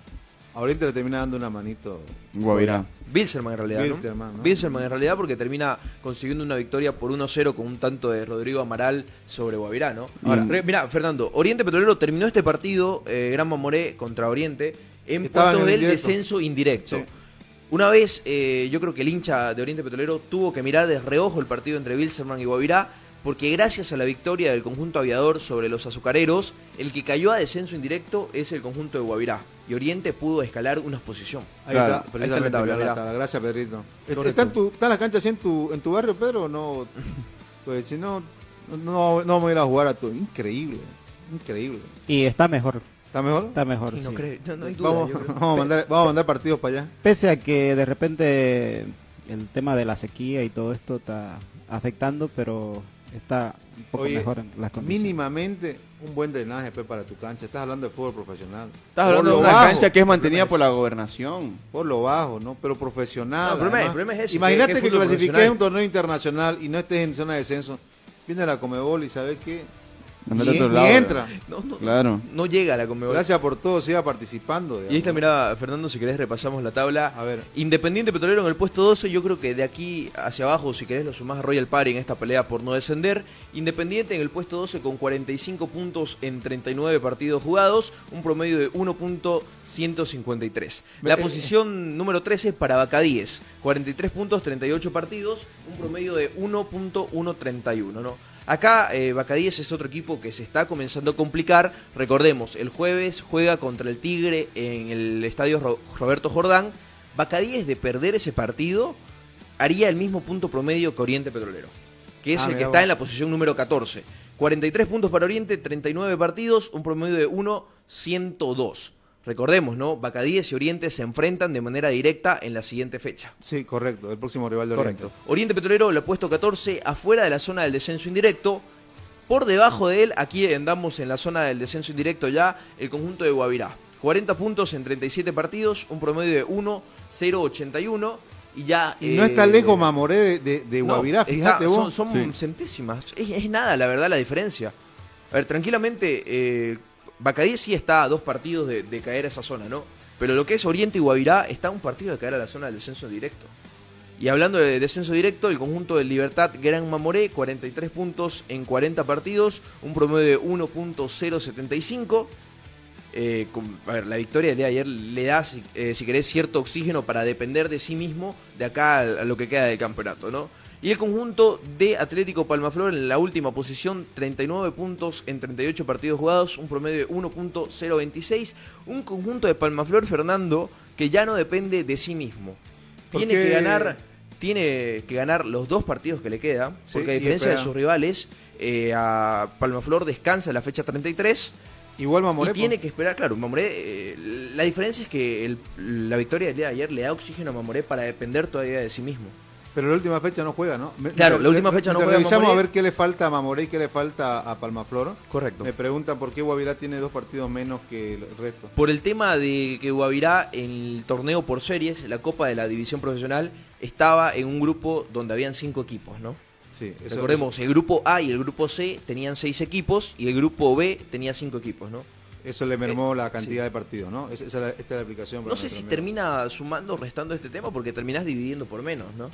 a Oriente le termina dando una manito. Guavirá. Bilserman en realidad, ¿no? Bilsterman, ¿no? Bilserman en realidad porque termina consiguiendo una victoria por 1-0 con un tanto de Rodrigo Amaral sobre Guavirá, ¿no? Ahora, Mm. mirá, Fernando, Oriente Petrolero terminó este partido, eh, Gran Mamoré contra Oriente, en Estaba en puestos el del indirecto. descenso indirecto. Sí. Una vez, eh, yo creo que el hincha de Oriente Petrolero tuvo que mirar de reojo el partido entre Bilserman y Guavirá, porque gracias a la victoria del conjunto aviador sobre los azucareros, el que cayó a descenso indirecto es el conjunto de Guavirá. Y Oriente pudo escalar una posición. Ahí Claro. está, Ahí está precisamente. la tabla, mirá. tabla. Gracias, Pedrito. Correcto. ¿Está, en tu, ¿Está la cancha así en tu, en tu barrio, Pedro? No, [laughs] pues si no, no, no vamos a ir a jugar a tu. Increíble, increíble. Y está mejor, ¿Está mejor? está mejor. No, sí. cree- no- no hay duda, Vamos, yo creo. vamos, a mandar, vamos a mandar partidos para allá. Pese a que de repente el tema de la sequía y todo esto está afectando, pero está un poco Oye, mejor en las condiciones. Mínimamente un buen drenaje pues, para tu cancha. Estás hablando de fútbol profesional. Estás hablando Por de lo una bajo, cancha que es mantenida por la gobernación. Por lo bajo, ¿no? Pero profesional. No, el problema- además. el problema es ese, Imagínate que- que, que clasifiques un torneo internacional y no estés en zona de descenso. Viene la Comebol y ¿sabes qué? Andate a Ni, otro ni lado, entra. No, no, Claro. no llega a la Conmebol. Gracias por todo, siga participando. Y está, mirá, Fernando, si querés repasamos la tabla. A ver. Independiente Petrolero en el puesto 12, yo creo que de aquí hacia abajo, si querés lo sumás a Royal Party en esta pelea por no descender. Independiente en el puesto 12 con 45 puntos en 39 partidos jugados, un promedio de 1.153. La Eh, posición número 13 para Bacadíes, 43 puntos, 38 partidos, un promedio de 1.131, ¿no? Acá eh, Bacadíes es otro equipo que se está comenzando a complicar. Recordemos, el jueves juega contra el Tigre en el estadio Ro- Roberto Jordán. Bacadíes de perder ese partido haría el mismo punto promedio que Oriente Petrolero, que es Ah, el que está en la posición número 14. 43 puntos para Oriente, 39 partidos, un promedio de 1-102. Recordemos, ¿no? Bacadíes y Oriente se enfrentan de manera directa en la siguiente fecha. Sí, correcto, el próximo rival de Oriente. Correcto. Oriente Petrolero lo ha puesto 14 afuera de la zona del descenso indirecto. Por debajo de él, aquí andamos en la zona del descenso indirecto ya, el conjunto de Guavirá. 40 puntos en 37 partidos, un promedio de 1-0-81 y ya... Y no eh, está lejos Mamoré de, de, de no, Guavirá, está- fíjate vos. Son, son centésimas. Es, es nada, la verdad, la diferencia. A ver, tranquilamente, eh, Bacadíes sí está a dos partidos de, caer a esa zona, ¿no? Pero lo que es Oriente y Guavirá está a un partido de caer a la zona del descenso directo. Y hablando de descenso directo, el conjunto del Libertad Gran Mamoré, 43 puntos en 40 partidos, un promedio de 1.075. Eh, a ver, la victoria de ayer le da, si, eh, si querés, cierto oxígeno para depender de sí mismo de acá a lo que queda del campeonato, ¿no? Y el conjunto de Atlético Palmaflor en la última posición, 39 puntos en 38 partidos jugados, un promedio de 1.026. Un conjunto de Palmaflor, Fernando, que ya no depende de sí mismo. Tiene que ganar, tiene que ganar los dos partidos que le quedan, Sí, porque a diferencia de sus rivales, eh, a Palmaflor descansa en la fecha 33 Igual Mamoré. y tiene que esperar, claro, Mamoré, eh, la diferencia es que el- la victoria del día de ayer le da oxígeno a Mamoré para depender todavía de sí mismo. Pero la última fecha no juega, ¿no? Me- Claro, me- la última fecha no juega Revisamos a ver qué le falta a Mamoré y qué le falta a Palmaflor. Correcto. Me preguntan por qué Guavirá tiene dos partidos menos que el resto. Por el tema de que Guavirá en el torneo por series, la Copa de la División Profesional, estaba en un grupo donde habían cinco equipos, ¿no? Sí, eso- Recordemos, el grupo A y el grupo C tenían seis equipos y el grupo B tenía cinco equipos, ¿no? Eso le mermó Eh, la cantidad sí. de partidos, ¿no? Esa, esa es la- esta es la aplicación. para No sé si termina sumando o restando este tema porque terminás dividiendo por menos, ¿no?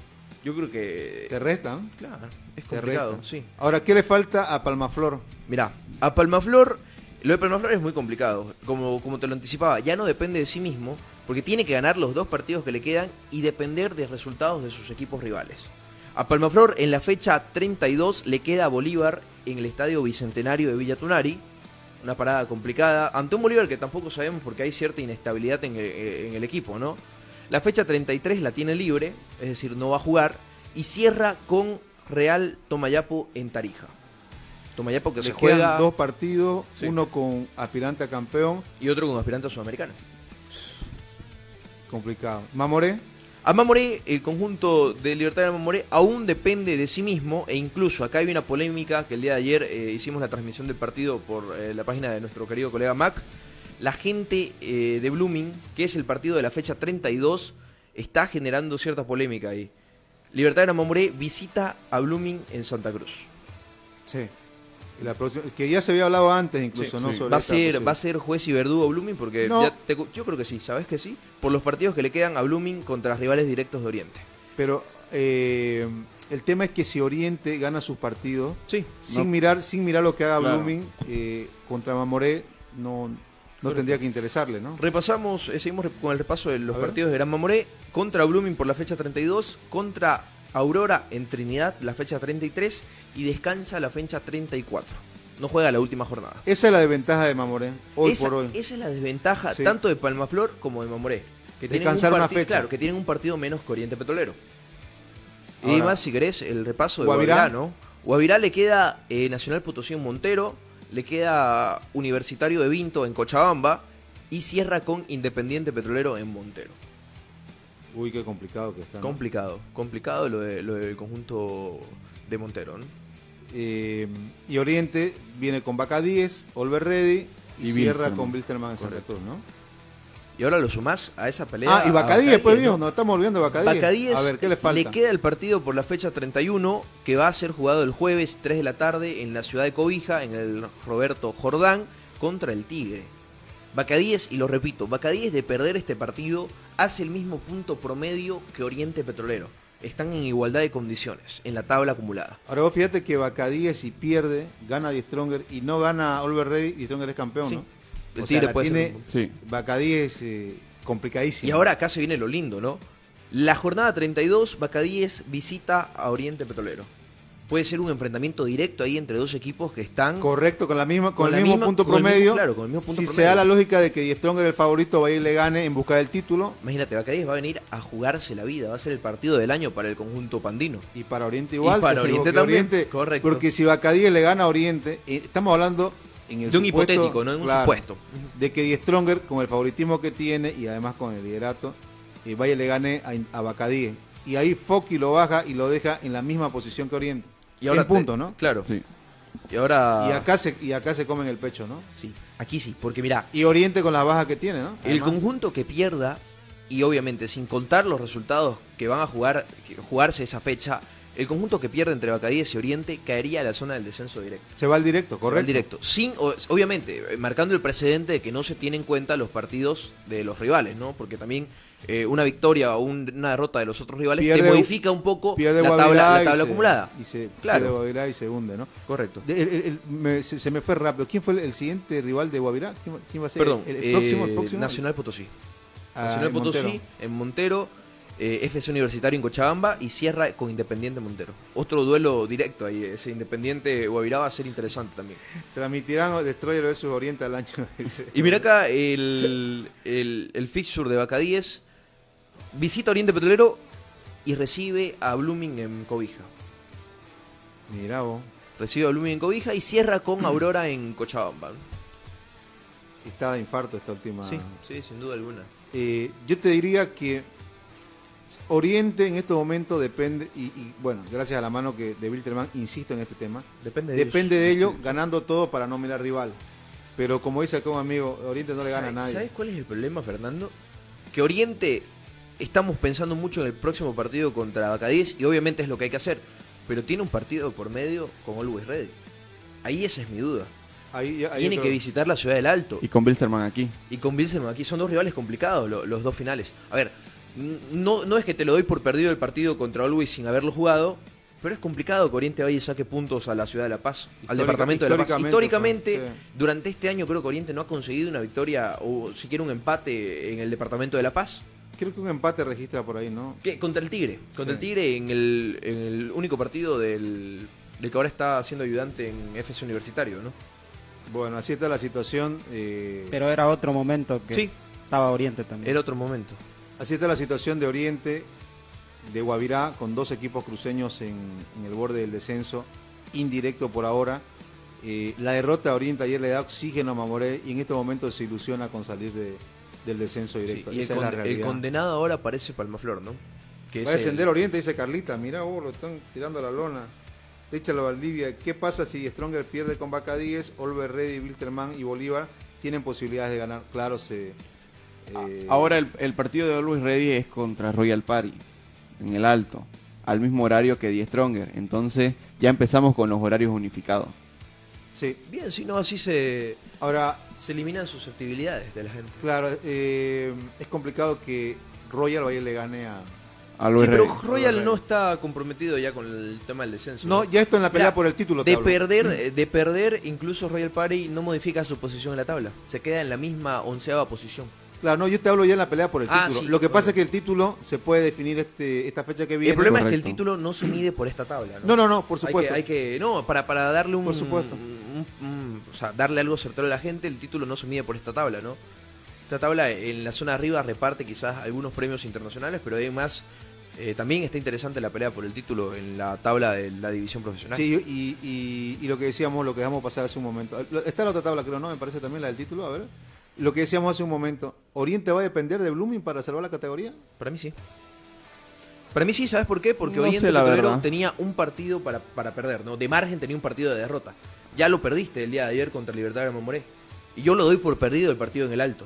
Yo creo que... Te restan. Claro, es complicado, sí. Ahora, ¿qué le falta a Palmaflor? Mirá, a Palmaflor, lo de Palmaflor es muy complicado. Como, como te lo anticipaba, ya no depende de sí mismo, porque tiene que ganar los dos partidos que le quedan y depender de resultados de sus equipos rivales. A Palmaflor, en la fecha 32, le queda a Bolívar en el estadio bicentenario de Villa Tunari. Una parada complicada. Ante un Bolívar que tampoco sabemos porque hay cierta inestabilidad en el, en el equipo, ¿no? La fecha 33 la tiene libre, es decir, no va a jugar. Y cierra con Real Tomayapo en Tarija. Tomayapo que se quedan juega dos partidos, Sí. uno con aspirante a campeón, y otro con aspirante a sudamericano. complicado. Mamoré, A Mamoré, el conjunto de Libertad de Mamoré aún depende de sí mismo e incluso acá hay una polémica que el día de ayer eh, hicimos la transmisión del partido por eh, la página de nuestro querido colega Mac. La gente eh, de Blooming, que es el partido de la fecha 32, está generando cierta polémica ahí. Libertad de Mamoré visita a Blooming en Santa Cruz. sí. Y la próxima, que ya se había hablado antes incluso, ¿no? Sobre Va a, ser, va a ser juez y verdugo Blooming porque No. ya te- yo creo que sí, ¿sabes que sí? Por los partidos que le quedan a Blooming contra rivales directos de Oriente. Pero eh, el tema es que si Oriente gana sus partidos, Sí, sin mirar sin mirar lo que haga Claro. Blooming eh, contra Mamoré, no, no tendría que interesarle, ¿no? Repasamos, eh, seguimos con el repaso de los A ver. partidos de Gran Mamoré. Contra Blooming por la fecha 32, contra Aurora en Trinidad la fecha 33 y descansa la fecha 34. No juega la última jornada. Esa es la desventaja de Mamoré, hoy esa, por hoy. esa es la desventaja Sí. tanto de Palmaflor como de Mamoré. Que tienen Descansar un una fecha. Claro, que tienen un partido menos que Oriente Petrolero. y además, si querés, el repaso de Guavirá. Guavirá, ¿no? Guavirá le queda eh, Nacional Potosí en Montero, le queda Universitario de Vinto en Cochabamba y cierra con Independiente Petrolero en Montero. Uy, qué complicado que está. ¿no? Complicado, complicado lo, de, lo del conjunto de Montero, ¿no? Eh, y Oriente viene con Vaca 10, Olver Ready y, Y cierra con Wilstermann en. Cruz, ¿no? Y ahora lo sumás a esa pelea. Ah, y Bacadíes, Bacadíes, pues, ¿no? nos estamos olvidando de Bacadíes. Bacadíes A ver, ¿qué le falta? queda el partido por la fecha 31 que va a ser jugado el jueves 3 de la tarde en la ciudad de Cobija, en el Roberto Jordán, contra el Tigre. Bacadíes, y lo repito, Bacadíes de perder este partido hace el mismo punto promedio que Oriente Petrolero. Están en igualdad de condiciones en la tabla acumulada. Ahora vos fíjate que Bacadíes si pierde, gana Die Stronger y no gana Olver Ready, Die Stronger es campeón, Sí. ¿no? El O sea, Tigre la puede ser tiene un- Sí. Bacadíes eh, complicadísimo. Y ahora acá se viene lo lindo, ¿no? La jornada 32, Bacadíes visita a Oriente Petrolero. puede ser un enfrentamiento directo ahí entre dos equipos que están Correcto, con la misma, con, Con el mismo misma- punto mismo- promedio. claro, con el mismo punto si se da la lógica de que Die Stronger el favorito va a ir le gane en busca del título Imagínate, Bacadíes va a venir a jugarse la vida, va a ser el partido del año para el conjunto pandino. y para Oriente igual. para te digo Oriente también, correcto. Porque si Bacadíes le gana a Oriente, eh, estamos hablando en el De un supuesto, hipotético, ¿no? En un claro, supuesto. De que Die Stronger, con el favoritismo que tiene y además con el liderato, eh, vaya y le gane a, a Bacadíes. Y ahí Foki lo baja y lo deja en la misma posición que Oriente. Y ahora en punto, te- ¿no? Claro. Sí. Y ahora Y acá se y acá se comen el pecho, ¿no? sí, aquí sí, porque mira, Y Oriente con la baja que tiene, ¿no? el conjunto que pierda y obviamente sin contar los resultados que van a jugar que- jugarse esa fecha, el conjunto que pierde entre Bacadíes y Oriente caería a la zona del descenso directo. se va al directo, Se va correcto. al directo. Sin, obviamente, eh, marcando el precedente de que no se tienen en cuenta los partidos de los rivales, ¿no? Porque también eh, una victoria o un- una derrota de los otros rivales Pierde- te modifica un poco la tabla, la y tabla se- acumulada. Y se Claro. pierde y se hunde, ¿no? Correcto. De- el- el- el- me- se, se me fue rápido. ¿Quién fue el, siguiente rival de Guavirá? ¿Quién, va- quién va a ser? Perdón, el, el eh, próximo, próximo. Nacional Potosí. Ah, Nacional en Potosí, Montero. en Montero, eh, FC Universitario en Cochabamba y cierra con Independiente Montero. Otro duelo directo ahí, ese Independiente Guavirá va a ser interesante también. Transmitirán Destroyer vs Oriente al año. [laughs] Y mira acá el, el, el fixture de Bacadíes. Visita Oriente Petrolero y recibe a Blooming en Cobija. Mira vos. Recibe a Blooming en Cobija y cierra con [clears throat] Aurora en Cochabamba. Está de infarto esta última. Sí, sí, sin duda alguna. Eh, yo te diría que Oriente en estos momentos depende, y, y, bueno, gracias a la mano que de Wilterman, insisto en este tema, Depende de depende ellos. de ello ganando todo para no mirar rival. Pero como dice acá un amigo, Oriente no le gana a ¿Sabes- nadie. ¿Sabes cuál es el problema, Fernando? Que Oriente estamos pensando mucho en el próximo partido contra Bacadíes y obviamente es lo que hay que hacer, pero tiene un partido por medio con Always Ready. Ahí esa es mi duda. Ahí, ahí tiene que visitar la ciudad del Alto Y con Bilsterman aquí. y con Bilzerman aquí son dos rivales complicados lo- los dos finales. A ver, no, no es que te lo doy por perdido el partido contra Always sin haberlo jugado, pero es complicado que Oriente vaya y saque puntos a la ciudad de La Paz, al departamento de La Paz. históricamente, Históricamente, pues, sí. durante este año creo que Oriente no ha conseguido una victoria o siquiera un empate en el departamento de La Paz. Creo que un empate registra por ahí, ¿no? ¿Qué? Contra el Tigre. Contra Sí. el Tigre en el, en el único partido del, del que ahora está siendo ayudante en FC Universitario, ¿no? Bueno, así está la situación. eh, Pero era otro momento que Sí, estaba Oriente también. era otro momento. Así está la situación de Oriente, de Guavirá, con dos equipos cruceños en, en el borde del descenso, indirecto por ahora. Eh, la derrota de Oriente ayer le da oxígeno a Mamoré y en este momento se ilusiona con salir de- del descenso Sí, directo. y el, Esa es la conde- el realidad. condenado ahora parece Palmaflor, ¿no? Que Va a es el- descender Oriente, dice Carlita. Mira, vos lo están tirando a la lona. Échalo a Valdivia. ¿Qué pasa si Stronger pierde con 10, Olver Reddy, Wilterman y Bolívar tienen posibilidades de ganar? Claro, se. Eh, Ahora el, el partido de Always Ready es contra Royal Party, en el alto, al mismo horario que Die Stronger. Entonces ya empezamos con los horarios unificados. Sí. Bien, si no, así se, Ahora, se eliminan susceptibilidades de la gente. Claro, eh, es complicado que Royal vaya y le gane a... Always Sí, pero. Royal no está comprometido ya con el tema del descenso. No, ya esto en la pelea Mira, por el título. te De hablo. perder, eh, de perder, incluso Royal Party no modifica su posición en la tabla. Se queda en la misma onceava posición. Claro, no, yo te hablo ya en la pelea por el Ah, título. sí, Lo que pasa es que el título se puede definir este, esta fecha que viene. el problema es que el título no se mide por esta tabla. No, No, no, no, por Hay que, supuesto. hay que- no, para, para darle un, Por supuesto. un- un- o sea, darle algo certero a la gente, el título no se mide por esta tabla, ¿no? Esta tabla en la zona arriba reparte quizás algunos premios internacionales, pero además eh, también está interesante la pelea por el título en la tabla de la división profesional. Sí, y, y- y lo que decíamos, lo que dejamos pasar hace un momento. Está la otra tabla, creo, ¿no? Me parece también la del título, a ver. Lo que decíamos hace un momento. ¿Oriente va a depender de Blooming para salvar la categoría? Para mí sí. Para mí sí, ¿sabes por qué? Porque No Oriente la tenía un partido para, para perder, ¿no? De margen tenía un partido de derrota. Ya lo perdiste el día de ayer contra Libertad de Mamoré. Y yo lo doy por perdido el partido en el alto.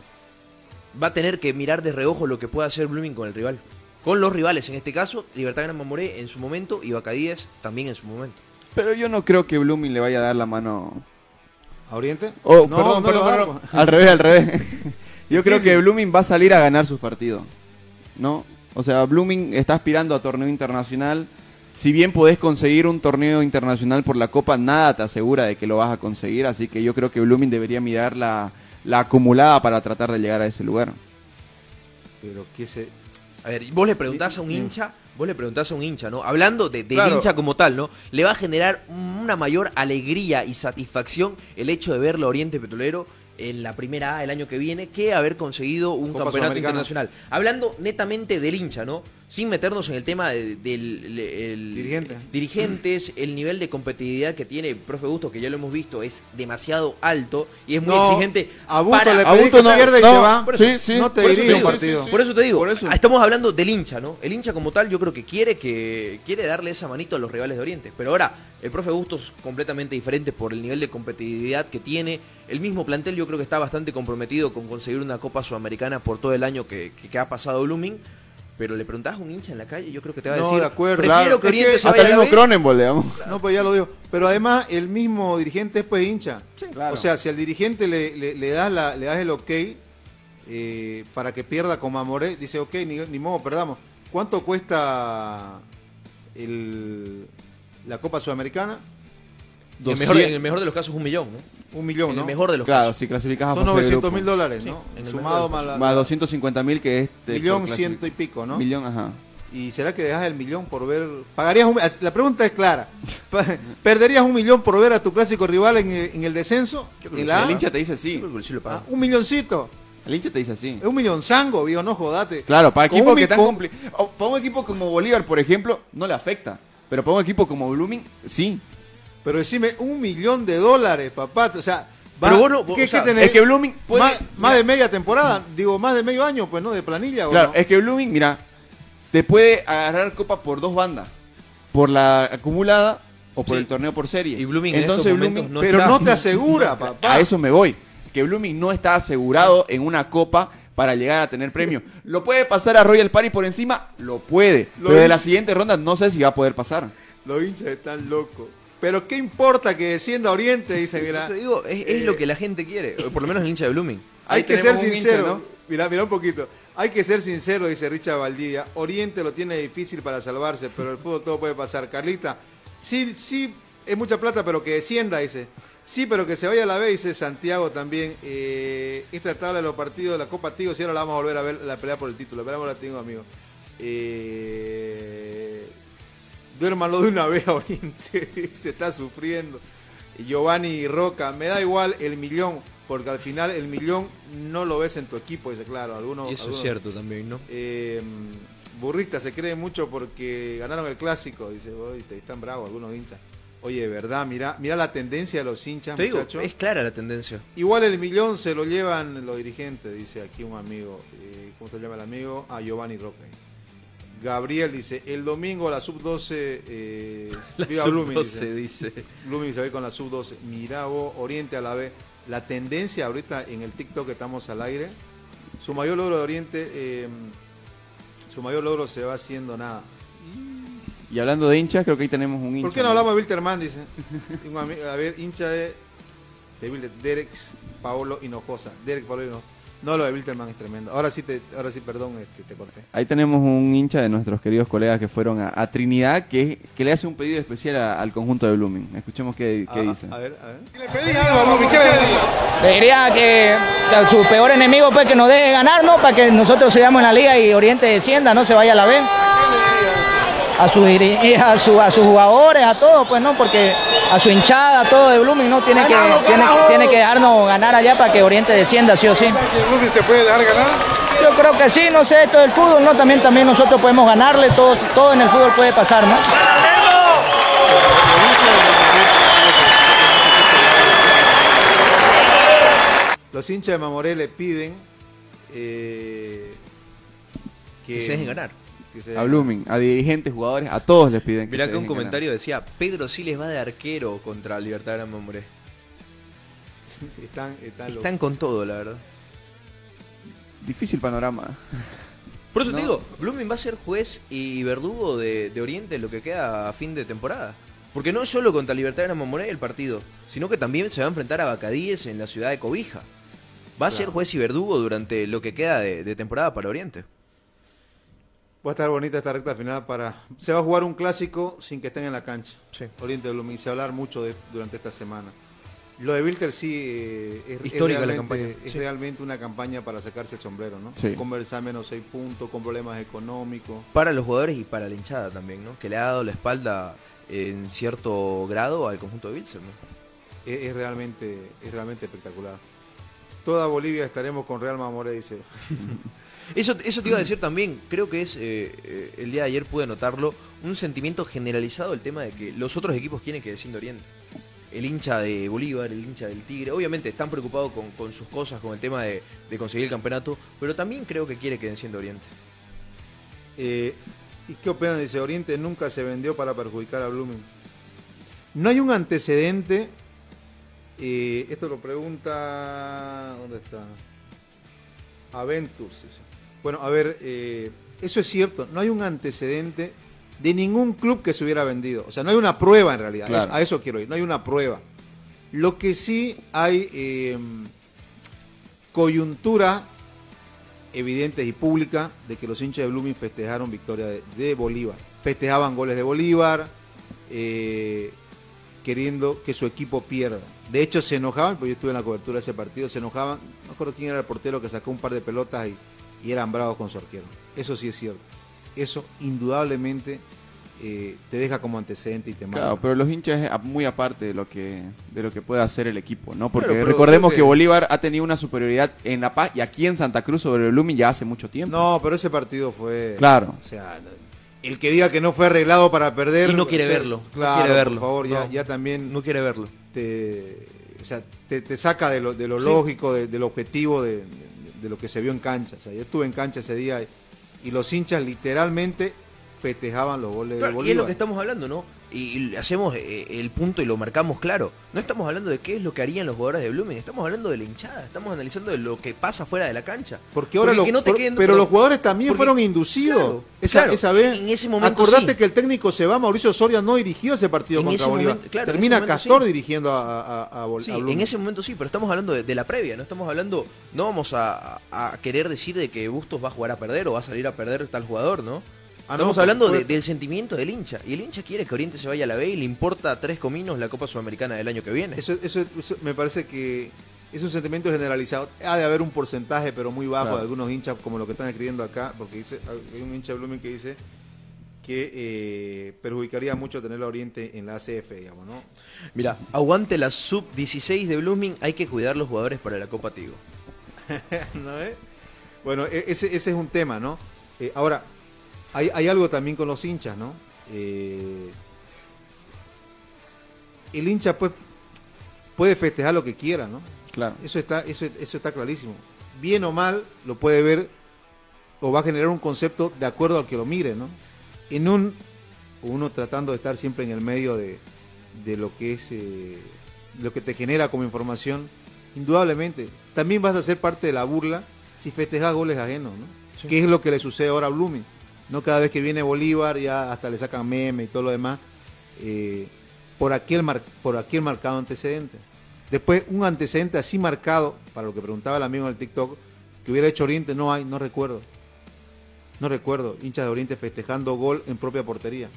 Va a tener que mirar de reojo lo que pueda hacer Blooming con el rival. Con los rivales, en este caso, Libertad de Mamoré en su momento y Bacadíes también en su momento. Pero yo no creo que Blooming le vaya a dar la mano. ¿A Oriente? Oh, No, perdón, no perdón. Al revés, al revés. [laughs] Yo creo que Blooming va a salir a ganar sus partidos. ¿No? O sea, Blooming está aspirando a torneo internacional. Si bien podés conseguir un torneo internacional por la Copa, nada te asegura de que lo vas a conseguir. Así que yo creo que Blooming debería mirar la, la acumulada para tratar de llegar a ese lugar. Pero que se... A ver, vos le preguntás a un hincha vos le preguntás a un hincha, ¿no? Hablando de, Claro. hincha como tal, ¿no? Le va a generar una mayor alegría y satisfacción el hecho de verlo a Oriente Petrolero en la primera A el año que viene que haber conseguido un Copa campeonato internacional. Hablando netamente del hincha, ¿no? Sin meternos en el tema de- del el- Dirigente. dirigentes, [clears throat] el nivel de competitividad que tiene el profe Busto, que ya lo hemos visto, es demasiado alto y es muy No, exigente. a Busto para- le A Busto que no, pierda y no, se va. por eso- sí, sí, no te por eso dirige te un digo, partido. Por eso te digo, eso. ah, estamos hablando del hincha, ¿no? El hincha como tal yo creo que quiere que quiere darle esa manito a los rivales de Oriente. Pero ahora, el profe Bustos es completamente diferente por el nivel de competitividad que tiene. El mismo plantel yo creo que está bastante comprometido con conseguir una Copa Sudamericana por todo el año que, que- que ha pasado Blooming. Pero le preguntás a un hincha en la calle, yo creo que te va a No, decir, de acuerdo. prefiero Claro, que es que Hasta el mismo B". Cronenbold, digamos. No, pues ya lo digo. Pero además, el mismo dirigente es pues hincha. claro. O sea, si al dirigente le, le, le das, la, le das el ok eh, para que pierda con Mamoré, dice, ok, ni, ni modo, perdamos. ¿Cuánto cuesta el, la Copa Sudamericana? En el, mejor, en el mejor de los casos un millón, ¿no? Un millón, En ¿no? el mejor de los Claro, casos. si clasificas a Son fase de 900 grupo. mil dólares, Sí, ¿no? en el Sumado mejor más la... Más 250 mil que es... de- millón ciento y pico, ¿no? Millón, ajá. ¿Y será que dejas el millón por ver? ¿Pagarías un... La pregunta es clara. [laughs] ¿Perderías un millón por ver a tu clásico rival en el, en el descenso? Yo creo ¿En que la A? El hincha te dice sí. Ah, un milloncito. El hincha te dice sí. Es un millón zango, viejo, no jodate. Claro, para equipos un que están complicados. Para un equipo como Bolívar, por ejemplo, no le afecta. Pero para un equipo como Blooming, sí. Pero decime, un millón de dólares, papá. O sea, va- Pero vos no- vos, ¿qué, o sea? Es que Blooming puede. más, más de media temporada, digo, más de medio año, pues, ¿no? De planilla, ¿o Claro, no? es que Blooming, mira, te puede agarrar copa por dos bandas. Por la acumulada o por Sí. el torneo por serie. Y Blooming en Entonces estos Blooming, no Pero está. no te asegura, [laughs] papá. a eso me voy. Que Blooming no está asegurado en una copa para llegar a tener premio. [laughs] ¿Lo puede pasar a Royal Party por encima? Lo puede. Lo pero de la siguiente ronda no sé si va a poder pasar. Los hinchas están locos. Pero ¿qué importa que descienda Oriente? Dice, mira. Te digo, es, es eh, lo que la gente quiere. Por lo menos el hincha de Blooming. Hay que ser hincha, sincero. ¿no? Mira, mira un poquito. Hay que ser sincero, dice Richard Valdivia. Oriente lo tiene difícil para salvarse, pero el fútbol todo puede pasar. Carlita, sí, sí, es mucha plata, pero que descienda, dice. Sí, pero que se vaya a la B, dice Santiago también. Eh, esta tabla de los partidos de la Copa Tigo, si ahora la vamos a volver a ver la pelea por el título. Esperamos la tengo, amigo. Eh, duérmanlo de una [laughs] vez a Oriente, se está sufriendo. Giovanni Roca, me da igual el millón, porque al final el millón no lo ves en tu equipo, dice claro. Algunos, Y eso es cierto también, ¿no? eh, burrista se cree mucho porque ganaron el clásico, dice, "Uy, te están bravos algunos hinchas. Oye, verdad, mira, mira la tendencia de los hinchas, Te digo, muchachos. es clara la tendencia. Igual el millón se lo llevan los dirigentes, dice aquí un amigo. Eh, ¿Cómo se llama el amigo? Ah, Giovanni Roca. Gabriel dice, el domingo la sub-12, eh, [laughs] La viva sub Blooming, 12 dice. dice. Blooming se ve con la sub-12. Mirá vos, Oriente a la vez. La tendencia ahorita en el TikTok que estamos al aire, su mayor logro de Oriente, eh, su mayor logro se va haciendo nada. Y hablando de hinchas, creo que ahí tenemos un hincha. ¿Por qué no hablamos de Wilterman? Dice. [laughs] A ver, hincha de, de Wilter- Derek Paolo Hinojosa. Derek Paolo Hinojosa. No, lo de Wilterman es tremendo. Ahora sí, te, ahora sí perdón, este, te corté. Ahí tenemos un hincha de nuestros queridos colegas que fueron a, a Trinidad que, que le hace un pedido especial a- al conjunto de Blooming. Escuchemos qué, qué Ah, dice. A ver, a ver. Le diría que a su peor enemigo pues que nos deje ganar, ¿no? Para que nosotros sigamos en la liga y Oriente descienda, no se vaya a la B. A, su, diri- a, su- a sus jugadores, a todos, pues no, porque a su hinchada, a todo de Blooming, ¿no? Tiene que, tiene, tiene que dejarnos ganar allá para que Oriente descienda, sí o sí. se puede dejar ganar? Yo creo que sí, no sé, esto del fútbol, ¿no? También, también nosotros podemos ganarle, todo, todo en el fútbol puede pasar, ¿no? Los hinchas de Mamoré le piden eh, que, Que se dejen ganar. Que se A Blooming, a dirigentes, jugadores, a todos les piden que Mirá se que un comentario decía, Pedro Siles va de arquero contra Libertad Gran Mamoré. [laughs] Están, están locos. Están con todo, la verdad. Difícil panorama. Por eso No. te digo, Blooming va a ser juez y verdugo de, de Oriente en lo que queda a fin de temporada. Porque no es solo contra Libertad Gran Mamoré el partido, sino que también se va a enfrentar a Bacadíes en la ciudad de Cobija. Va a ser juez y verdugo durante lo que queda de, de temporada para Oriente. Va a estar bonita esta recta final para... Se va a jugar un clásico sin que estén en la cancha. Sí. Oriente de Blooming. Se va a hablar mucho de, durante esta semana. Lo de Wilter sí eh, es, es Histórica la realmente, campaña, es sí. realmente una campaña para sacarse el sombrero, ¿no? Sí. Conversar menos seis puntos, con problemas económicos. Para los jugadores y para la hinchada también, ¿no? Que le ha dado la espalda en cierto grado al conjunto de Wilson, ¿no? Es, es realmente, es realmente espectacular. Toda Bolivia estaremos con Real Mamoré, dice. [laughs] Eso, eso te iba a decir también, creo que es, eh, el día de ayer pude notarlo, un sentimiento generalizado el tema de que los otros equipos quieren que descienda Oriente. El hincha de Bolívar, el hincha del Tigre, obviamente están preocupados con, sus cosas, con el tema de, de conseguir el campeonato, pero también creo que quiere que descienda Oriente. Eh, ¿Y qué opinan? Dice, Oriente nunca se vendió para perjudicar a Blooming. No hay un antecedente, eh, esto lo pregunta, ¿dónde está? Aventus. dice. Bueno, a ver, eh, eso es cierto, no hay un antecedente de ningún club que se hubiera vendido. O sea, no hay una prueba en realidad, Claro. A eso quiero ir, no hay una prueba. Lo que sí hay eh, coyuntura evidentes y pública de que los hinchas de Blooming festejaron victoria de, de Bolívar. Festejaban goles de Bolívar, eh, queriendo que su equipo pierda. De hecho, se enojaban, porque yo estuve en la cobertura de ese partido, se enojaban. No me acuerdo quién era el portero que sacó un par de pelotas y, y eran bravos con su arquero. Eso sí es cierto. Eso indudablemente eh, te deja como antecedente y te marca. Claro, pero los hinchas es muy aparte de lo que de lo que puede hacer el equipo, ¿no? Porque pero recordemos que... que- Bolívar ha tenido una superioridad en La Paz y aquí en Santa Cruz sobre el Blooming ya hace mucho tiempo. No, pero ese partido fue. Claro. O sea, el que diga que no fue arreglado para perder. Y no quiere o sea, verlo, no Claro, quiere verlo. por favor, ya, No. ya también No quiere verlo. te, o sea, te, te saca de lo, de lo Sí. lógico, de- del objetivo, de, de- de lo que se vio en cancha. O sea, yo estuve en cancha ese día y, y los hinchas literalmente festejaban los goles Claro, de y es Bolívar. lo que estamos hablando, ¿no? Y, hacemos eh, el punto y lo marcamos claro. No estamos hablando de qué es lo que harían los jugadores de Blooming, estamos hablando de la hinchada, estamos analizando de lo que pasa fuera de la cancha. Porque ahora Porque no por- pero los jugadores también porque- fueron inducidos. Claro, esa, claro. esa vez, En ese momento acordate sí. que el técnico se va, Mauricio Soria no dirigió ese partido En contra ese Bolívar. momento- claro, en Termina momento Castor sí. dirigiendo a, a, a, a Bol- Sí, a en ese momento sí, pero estamos hablando de, de la previa, no estamos hablando, no vamos a, a querer decir de que Bustos va a jugar a perder o va a salir a perder tal jugador, ¿no? Ah, Estamos hablando de- del sentimiento del hincha. Y el hincha quiere que Oriente se vaya a la B y le importa tres cominos la Copa Sudamericana del año que viene. Eso, eso, eso me parece que es un sentimiento generalizado. Ha de haber un porcentaje, pero muy bajo, Claro. de algunos hinchas, como lo que están escribiendo acá, porque dice hay un hincha de Blooming que dice que eh, perjudicaría mucho tener a Oriente en la ACF, digamos, ¿no? Mira, aguante la sub-16 de Blooming, hay que cuidar los jugadores para la Copa Tigo. [laughs] Bueno, e- ese, ese es un tema, ¿no? Eh, ahora, hay, hay algo también con los hinchas, ¿no? Eh, el hincha pues, puede festejar lo que quiera, ¿no? Claro. Eso está, eso, eso está clarísimo. Bien o mal, lo puede ver o va a generar un concepto de acuerdo al que lo mire, ¿no? En un, uno tratando de estar siempre en el medio de, de lo que es, eh, lo que te genera como información, indudablemente, también vas a ser parte de la burla si festejas goles ajenos, ¿no? ¿Qué es lo que le sucede ahora a Blooming? No cada vez que viene Bolívar ya hasta le sacan meme y todo lo demás eh, por aquel mar- por aquel marcado antecedente. Después un antecedente así marcado, para lo que preguntaba el amigo en el TikTok, que hubiera hecho Oriente, no hay, no recuerdo. No recuerdo, hinchas de Oriente festejando gol en propia portería.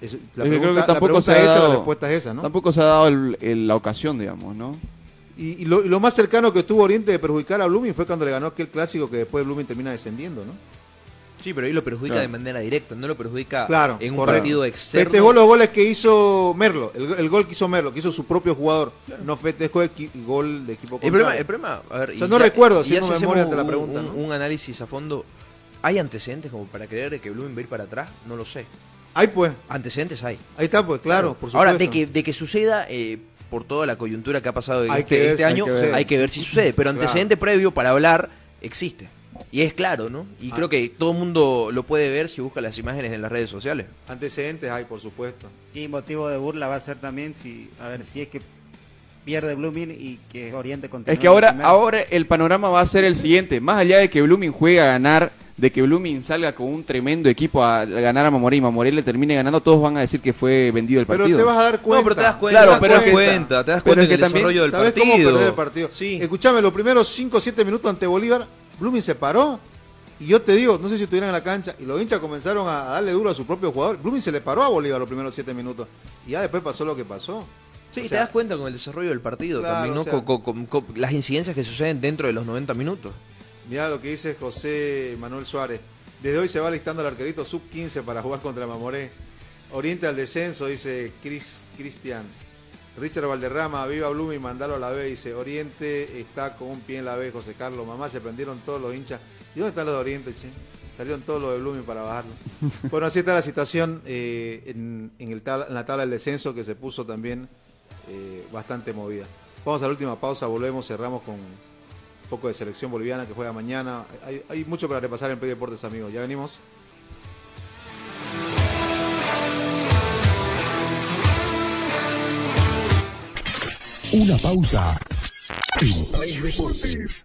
La Es creo pregunta, que la tampoco pregunta se ha es esa, la dado- respuesta es esa, ¿no? Tampoco se ha dado el- el- la ocasión, digamos, ¿no? Y, y lo, y lo más cercano que tuvo Oriente de perjudicar a Blooming fue cuando le ganó aquel clásico que después Blooming termina descendiendo, ¿no? Sí, pero ahí lo perjudica Claro. de manera directa, no lo perjudica Claro, en un correcto. partido externo. Festejó los goles que hizo Merlo, el, el gol que hizo Merlo, que hizo su propio jugador. No festejó el gol de equipo El problema, el problema, a ver, O sea, no recuerdo, y haciendo si memoria ante la un- pregunta, Un, ¿no? un análisis a fondo, ¿hay antecedentes como para creer que Blooming va a ir para atrás? No lo sé. Ahí pues, Antecedentes hay. ahí está pues, claro, por supuesto. Ahora, de que, de que suceda eh, por toda la coyuntura que ha pasado Hay este, que ver este si hay año, que ver. hay que ver si sucede. Pero Claro. antecedente previo para hablar existe. Y es claro, ¿no? Y Ah. creo que todo el mundo lo puede ver si busca las imágenes en las redes sociales. Antecedentes hay, por supuesto. Y motivo de burla va a ser también si, a ver, si es que pierde Blooming y que Oriente continúa. Es que ahora, ahora el panorama va a ser el siguiente. Más allá de que Blooming juegue a ganar, de que Blooming salga con un tremendo equipo a ganar a Mamoré y Mamoré le termine ganando, todos van a decir que fue vendido el Pero partido. te vas a dar cuenta. No, pero te das cuenta, Claro, te pero das es que- cuenta, te das pero cuenta es que el también- desarrollo del ¿Sabes partido. cómo perder el partido? Sí. Escuchame, los primeros 5 o 7 minutos ante Bolívar, Blooming se paró. Y yo te digo, no sé si estuvieran en la cancha, y los hinchas comenzaron a darle duro a su propio jugador. Blooming se le paró a Bolívar los primeros 7 minutos. Y ya después pasó lo que pasó. Sí, O te das cuenta con el desarrollo del partido Claro, también, ¿no? o sea- Con- con- con- con las incidencias que suceden dentro de los 90 minutos. Mirá lo que dice José Manuel Suárez. Desde hoy se va listando el arquerito sub 15 para jugar contra Mamoré. Oriente al descenso, dice Chris Cristian. Richard Valderrama, viva Blumi, mandalo a la B. Dice, Oriente está con un pie en la B, José Carlos. Mamá, se prendieron todos los hinchas. ¿Y dónde están los de Oriente, che? Salieron todos los de Blumi para bajarlo. [laughs] bueno, así está la situación eh, en, en el tabla- en la tabla del descenso que se puso también eh, bastante movida. Vamos a la última pausa, volvemos, cerramos con un poco de selección boliviana que juega mañana. Hay, hay mucho para repasar en Play Deportes, amigos. Ya venimos. Una pausa. En Deportes.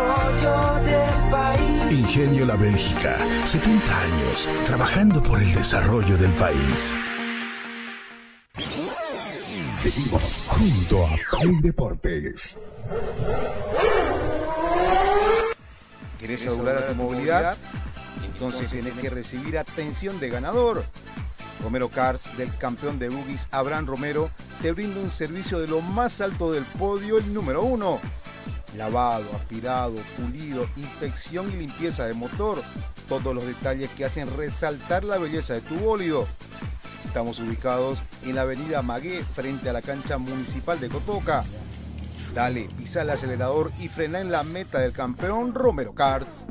Ingenio La Bélgica, 70 años trabajando por el desarrollo del país. Seguimos junto a Play Deportes. ¿Querés asegurar a tu movilidad? Entonces tienes que recibir atención de ganador. Romero Cars, del campeón de boogies Abraham Romero, te brinda un servicio de lo más alto del podio, el número uno. Lavado, aspirado, pulido, inspección y limpieza de motor. Todos los detalles que hacen resaltar la belleza de tu bólido. Estamos ubicados en la avenida Magué, frente a la cancha municipal de Cotoca. Dale, pisa el acelerador y frena en la meta del campeón Romero Cars.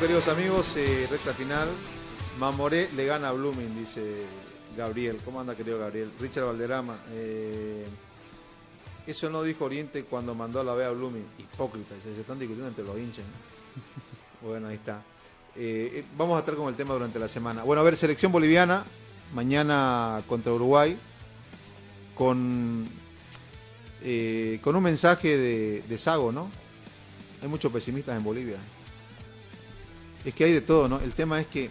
Queridos amigos, eh, recta final. Mamoré le gana a Blooming, dice Gabriel. ¿Cómo anda, querido Gabriel? Richard Valderrama. eh, eso no dijo Oriente cuando mandó a la B a Blooming. Hipócrita, se están discutiendo entre los hinchas. ¿no? [laughs] bueno, ahí está. Eh, vamos a estar con el tema durante la semana. Bueno, a ver, selección boliviana, mañana contra Uruguay, con, con un mensaje de Sago, ¿no? Hay muchos pesimistas en Bolivia. Es que hay de todo, ¿no? El tema es que,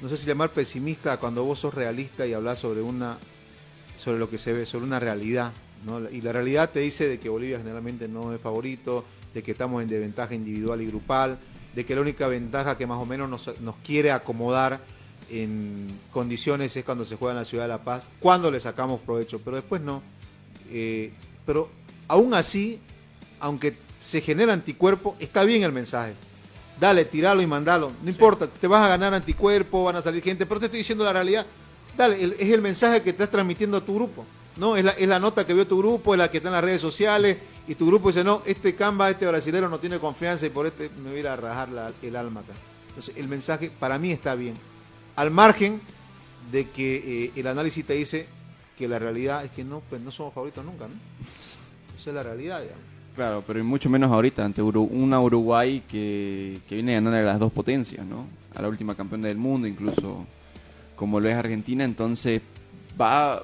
no sé si llamar pesimista cuando vos sos realista y hablas sobre una, sobre lo que se ve, sobre una realidad, ¿no? Y la realidad te dice de que Bolivia generalmente no es favorito, de que estamos en desventaja individual y grupal, de que la única ventaja que más o menos nos, nos quiere acomodar en condiciones es cuando se juega en la ciudad de La Paz, cuando le sacamos provecho, pero después no. Eh, pero aún así, aunque se genera anticuerpo, está bien el mensaje. Dale, tiralo y mandalo. No importa, te vas a ganar anticuerpo, van a salir gente, pero te estoy diciendo la realidad. Dale, el- es el mensaje que estás transmitiendo a tu grupo. ¿no? Es la, es la nota que vio tu grupo, es la que está en las redes sociales, y tu grupo dice, no, este Camba, este brasilero no tiene confianza y por este me voy a ir a rajar la- el alma acá. Entonces, el mensaje para mí está bien. Al margen de que eh, el análisis te dice que la realidad es que no, pues no somos favoritos nunca, ¿no? Esa es la realidad, digamos. Claro, pero y mucho menos ahorita ante Uru- una Uruguay que, que viene ganando a las dos potencias, ¿no? A la última campeona del mundo, incluso como lo es Argentina, entonces va,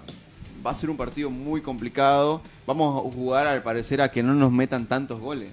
va a ser un partido muy complicado. Vamos a jugar al parecer a que no nos metan tantos goles.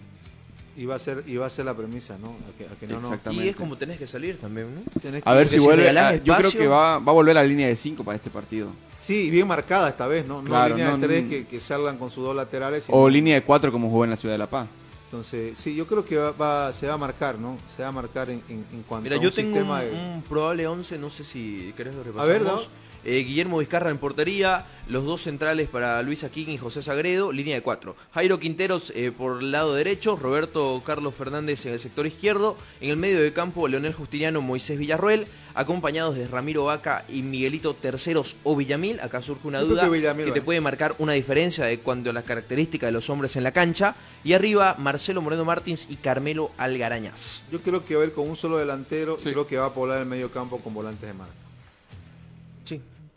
Y va a ser, y va a ser la premisa, ¿no? A que, a que no, Exactamente. Y es como tenés que salir también, ¿no? tenés que- A ver si vuelve. regalás a- yo creo que va, va a volver a la línea de 5 para este partido. Sí, bien marcada esta vez, ¿no? No Claro, línea no, de tres no. que, que salgan con sus dos laterales. O línea de 4 como jugó en la Ciudad de La Paz. Entonces, sí, yo creo que va, va- se va a marcar, ¿no? Se va a marcar en, en, en cuanto Mira, a yo un tengo sistema un, de... un probable 11, no sé si querés lo repasamos. A ver, ¿no? Eh, Guillermo Vizcarra en portería, los dos centrales para Luis Aquín y José Sagredo, línea de cuatro. Jairo Quinteros eh, por el lado derecho, Roberto Carlos Fernández en el sector izquierdo, en el medio de campo Leonel Justiniano, Moisés Villarruel, acompañados de Ramiro Vaca y Miguelito Terceros o Villamil. Acá surge una duda que Villamil que va. te puede marcar una diferencia de cuanto a las características de los hombres en la cancha. Y arriba Marcelo Moreno Martins y Carmelo Algarañaz. Yo creo que va a ir con un solo delantero Sí. creo que va a poblar el medio campo con volantes de marca.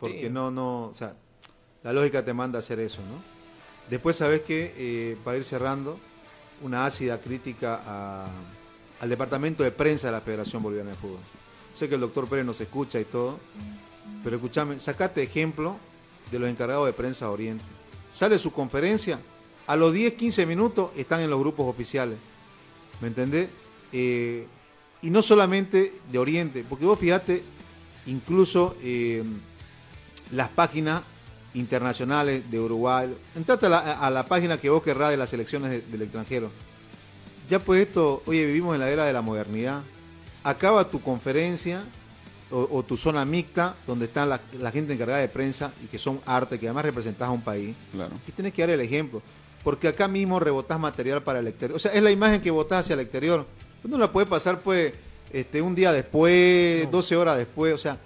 Porque Sí. no, no, o sea, la lógica te manda a hacer eso, ¿no? Después, ¿sabes qué? Eh, para ir cerrando, una ácida crítica a- al departamento de prensa de la Federación Boliviana de Fútbol. Sé que el doctor Pérez nos escucha y todo, pero escúchame, sacate ejemplo de los encargados de prensa de Oriente. Sale su conferencia, a los 10, 15 minutos están en los grupos oficiales. ¿Me entendés? Eh, y no solamente de Oriente, porque vos fíjate, incluso eh, las páginas internacionales de Uruguay, entrate a la, a la página que vos querrás de las elecciones de- del extranjero. Ya pues esto, oye, vivimos en la era de la modernidad. Acaba tu conferencia o, o tu zona mixta, donde está la, la gente encargada de prensa y que son arte, que además representás a un país. Claro. Y tenés que dar el ejemplo. Porque acá mismo rebotás material para el exterior. O sea, es la imagen que votás hacia el exterior. No la puede pasar, pues, este, un día después, 12 horas después. O sea,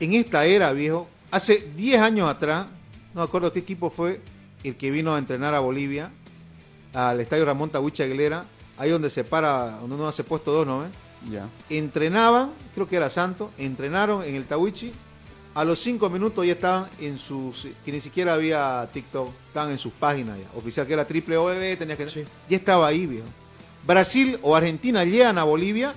en esta era, viejo, hace 10 años atrás, no me acuerdo qué equipo fue el que vino a entrenar a Bolivia, al estadio Ramón Tahuicha Aguilera, ahí donde se para, donde uno hace puesto dos, ¿no? ves? Ya. entrenaban, creo que era Santo, entrenaron en el Tawichi, a los cinco minutos ya estaban en sus, que ni siquiera había TikTok, estaban en sus páginas ya, oficial que era triple OEB, tenías que, Sí. ya estaba ahí, viejo. Brasil o Argentina llegan a Bolivia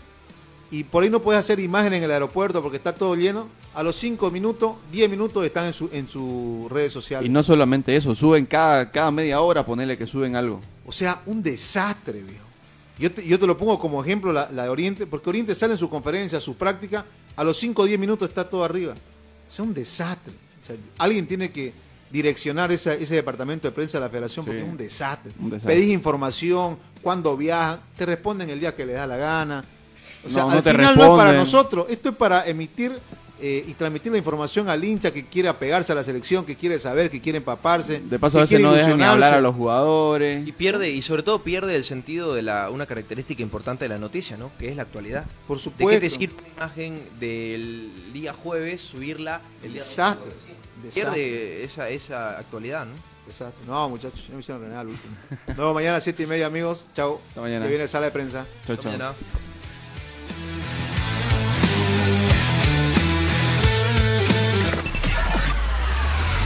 y por ahí no puedes hacer imagen en el aeropuerto porque está todo lleno. A los cinco minutos, 10 minutos están en, su, en sus redes sociales. Y no solamente eso, suben cada, cada media hora, ponerle que suben algo. O sea, un desastre, viejo. Yo te, yo te lo pongo como ejemplo, la, la de Oriente, porque Oriente sale en su conferencia, su práctica, a los 5 o 10 minutos está todo arriba. O sea, un desastre. O sea, alguien tiene que direccionar esa- ese departamento de prensa de la federación porque Sí. es un desastre. Un desastre. Pedís información, cuándo viajan, te responden el día que les da la gana. O sea, No, no al te final no es para nosotros, esto es para emitir eh, y transmitir la información al hincha que quiere apegarse a la selección, que quiere saber, que quiere empaparse. De paso, que a veces no dejan ni hablar a los jugadores. Y pierde, y sobre todo pierde el sentido de la, una característica importante de la noticia, ¿no? Que es la actualidad. Por ¿De supuesto. qué te sirve una imagen del día jueves, subirla el día Desastre. Pierde esa, esa actualidad, ¿no? Exacto. No, muchachos, ya me hicieron al último. Nos vemos mañana a 7 y media, amigos. Chao. Hasta mañana. Que viene sala de prensa. Chau, Hasta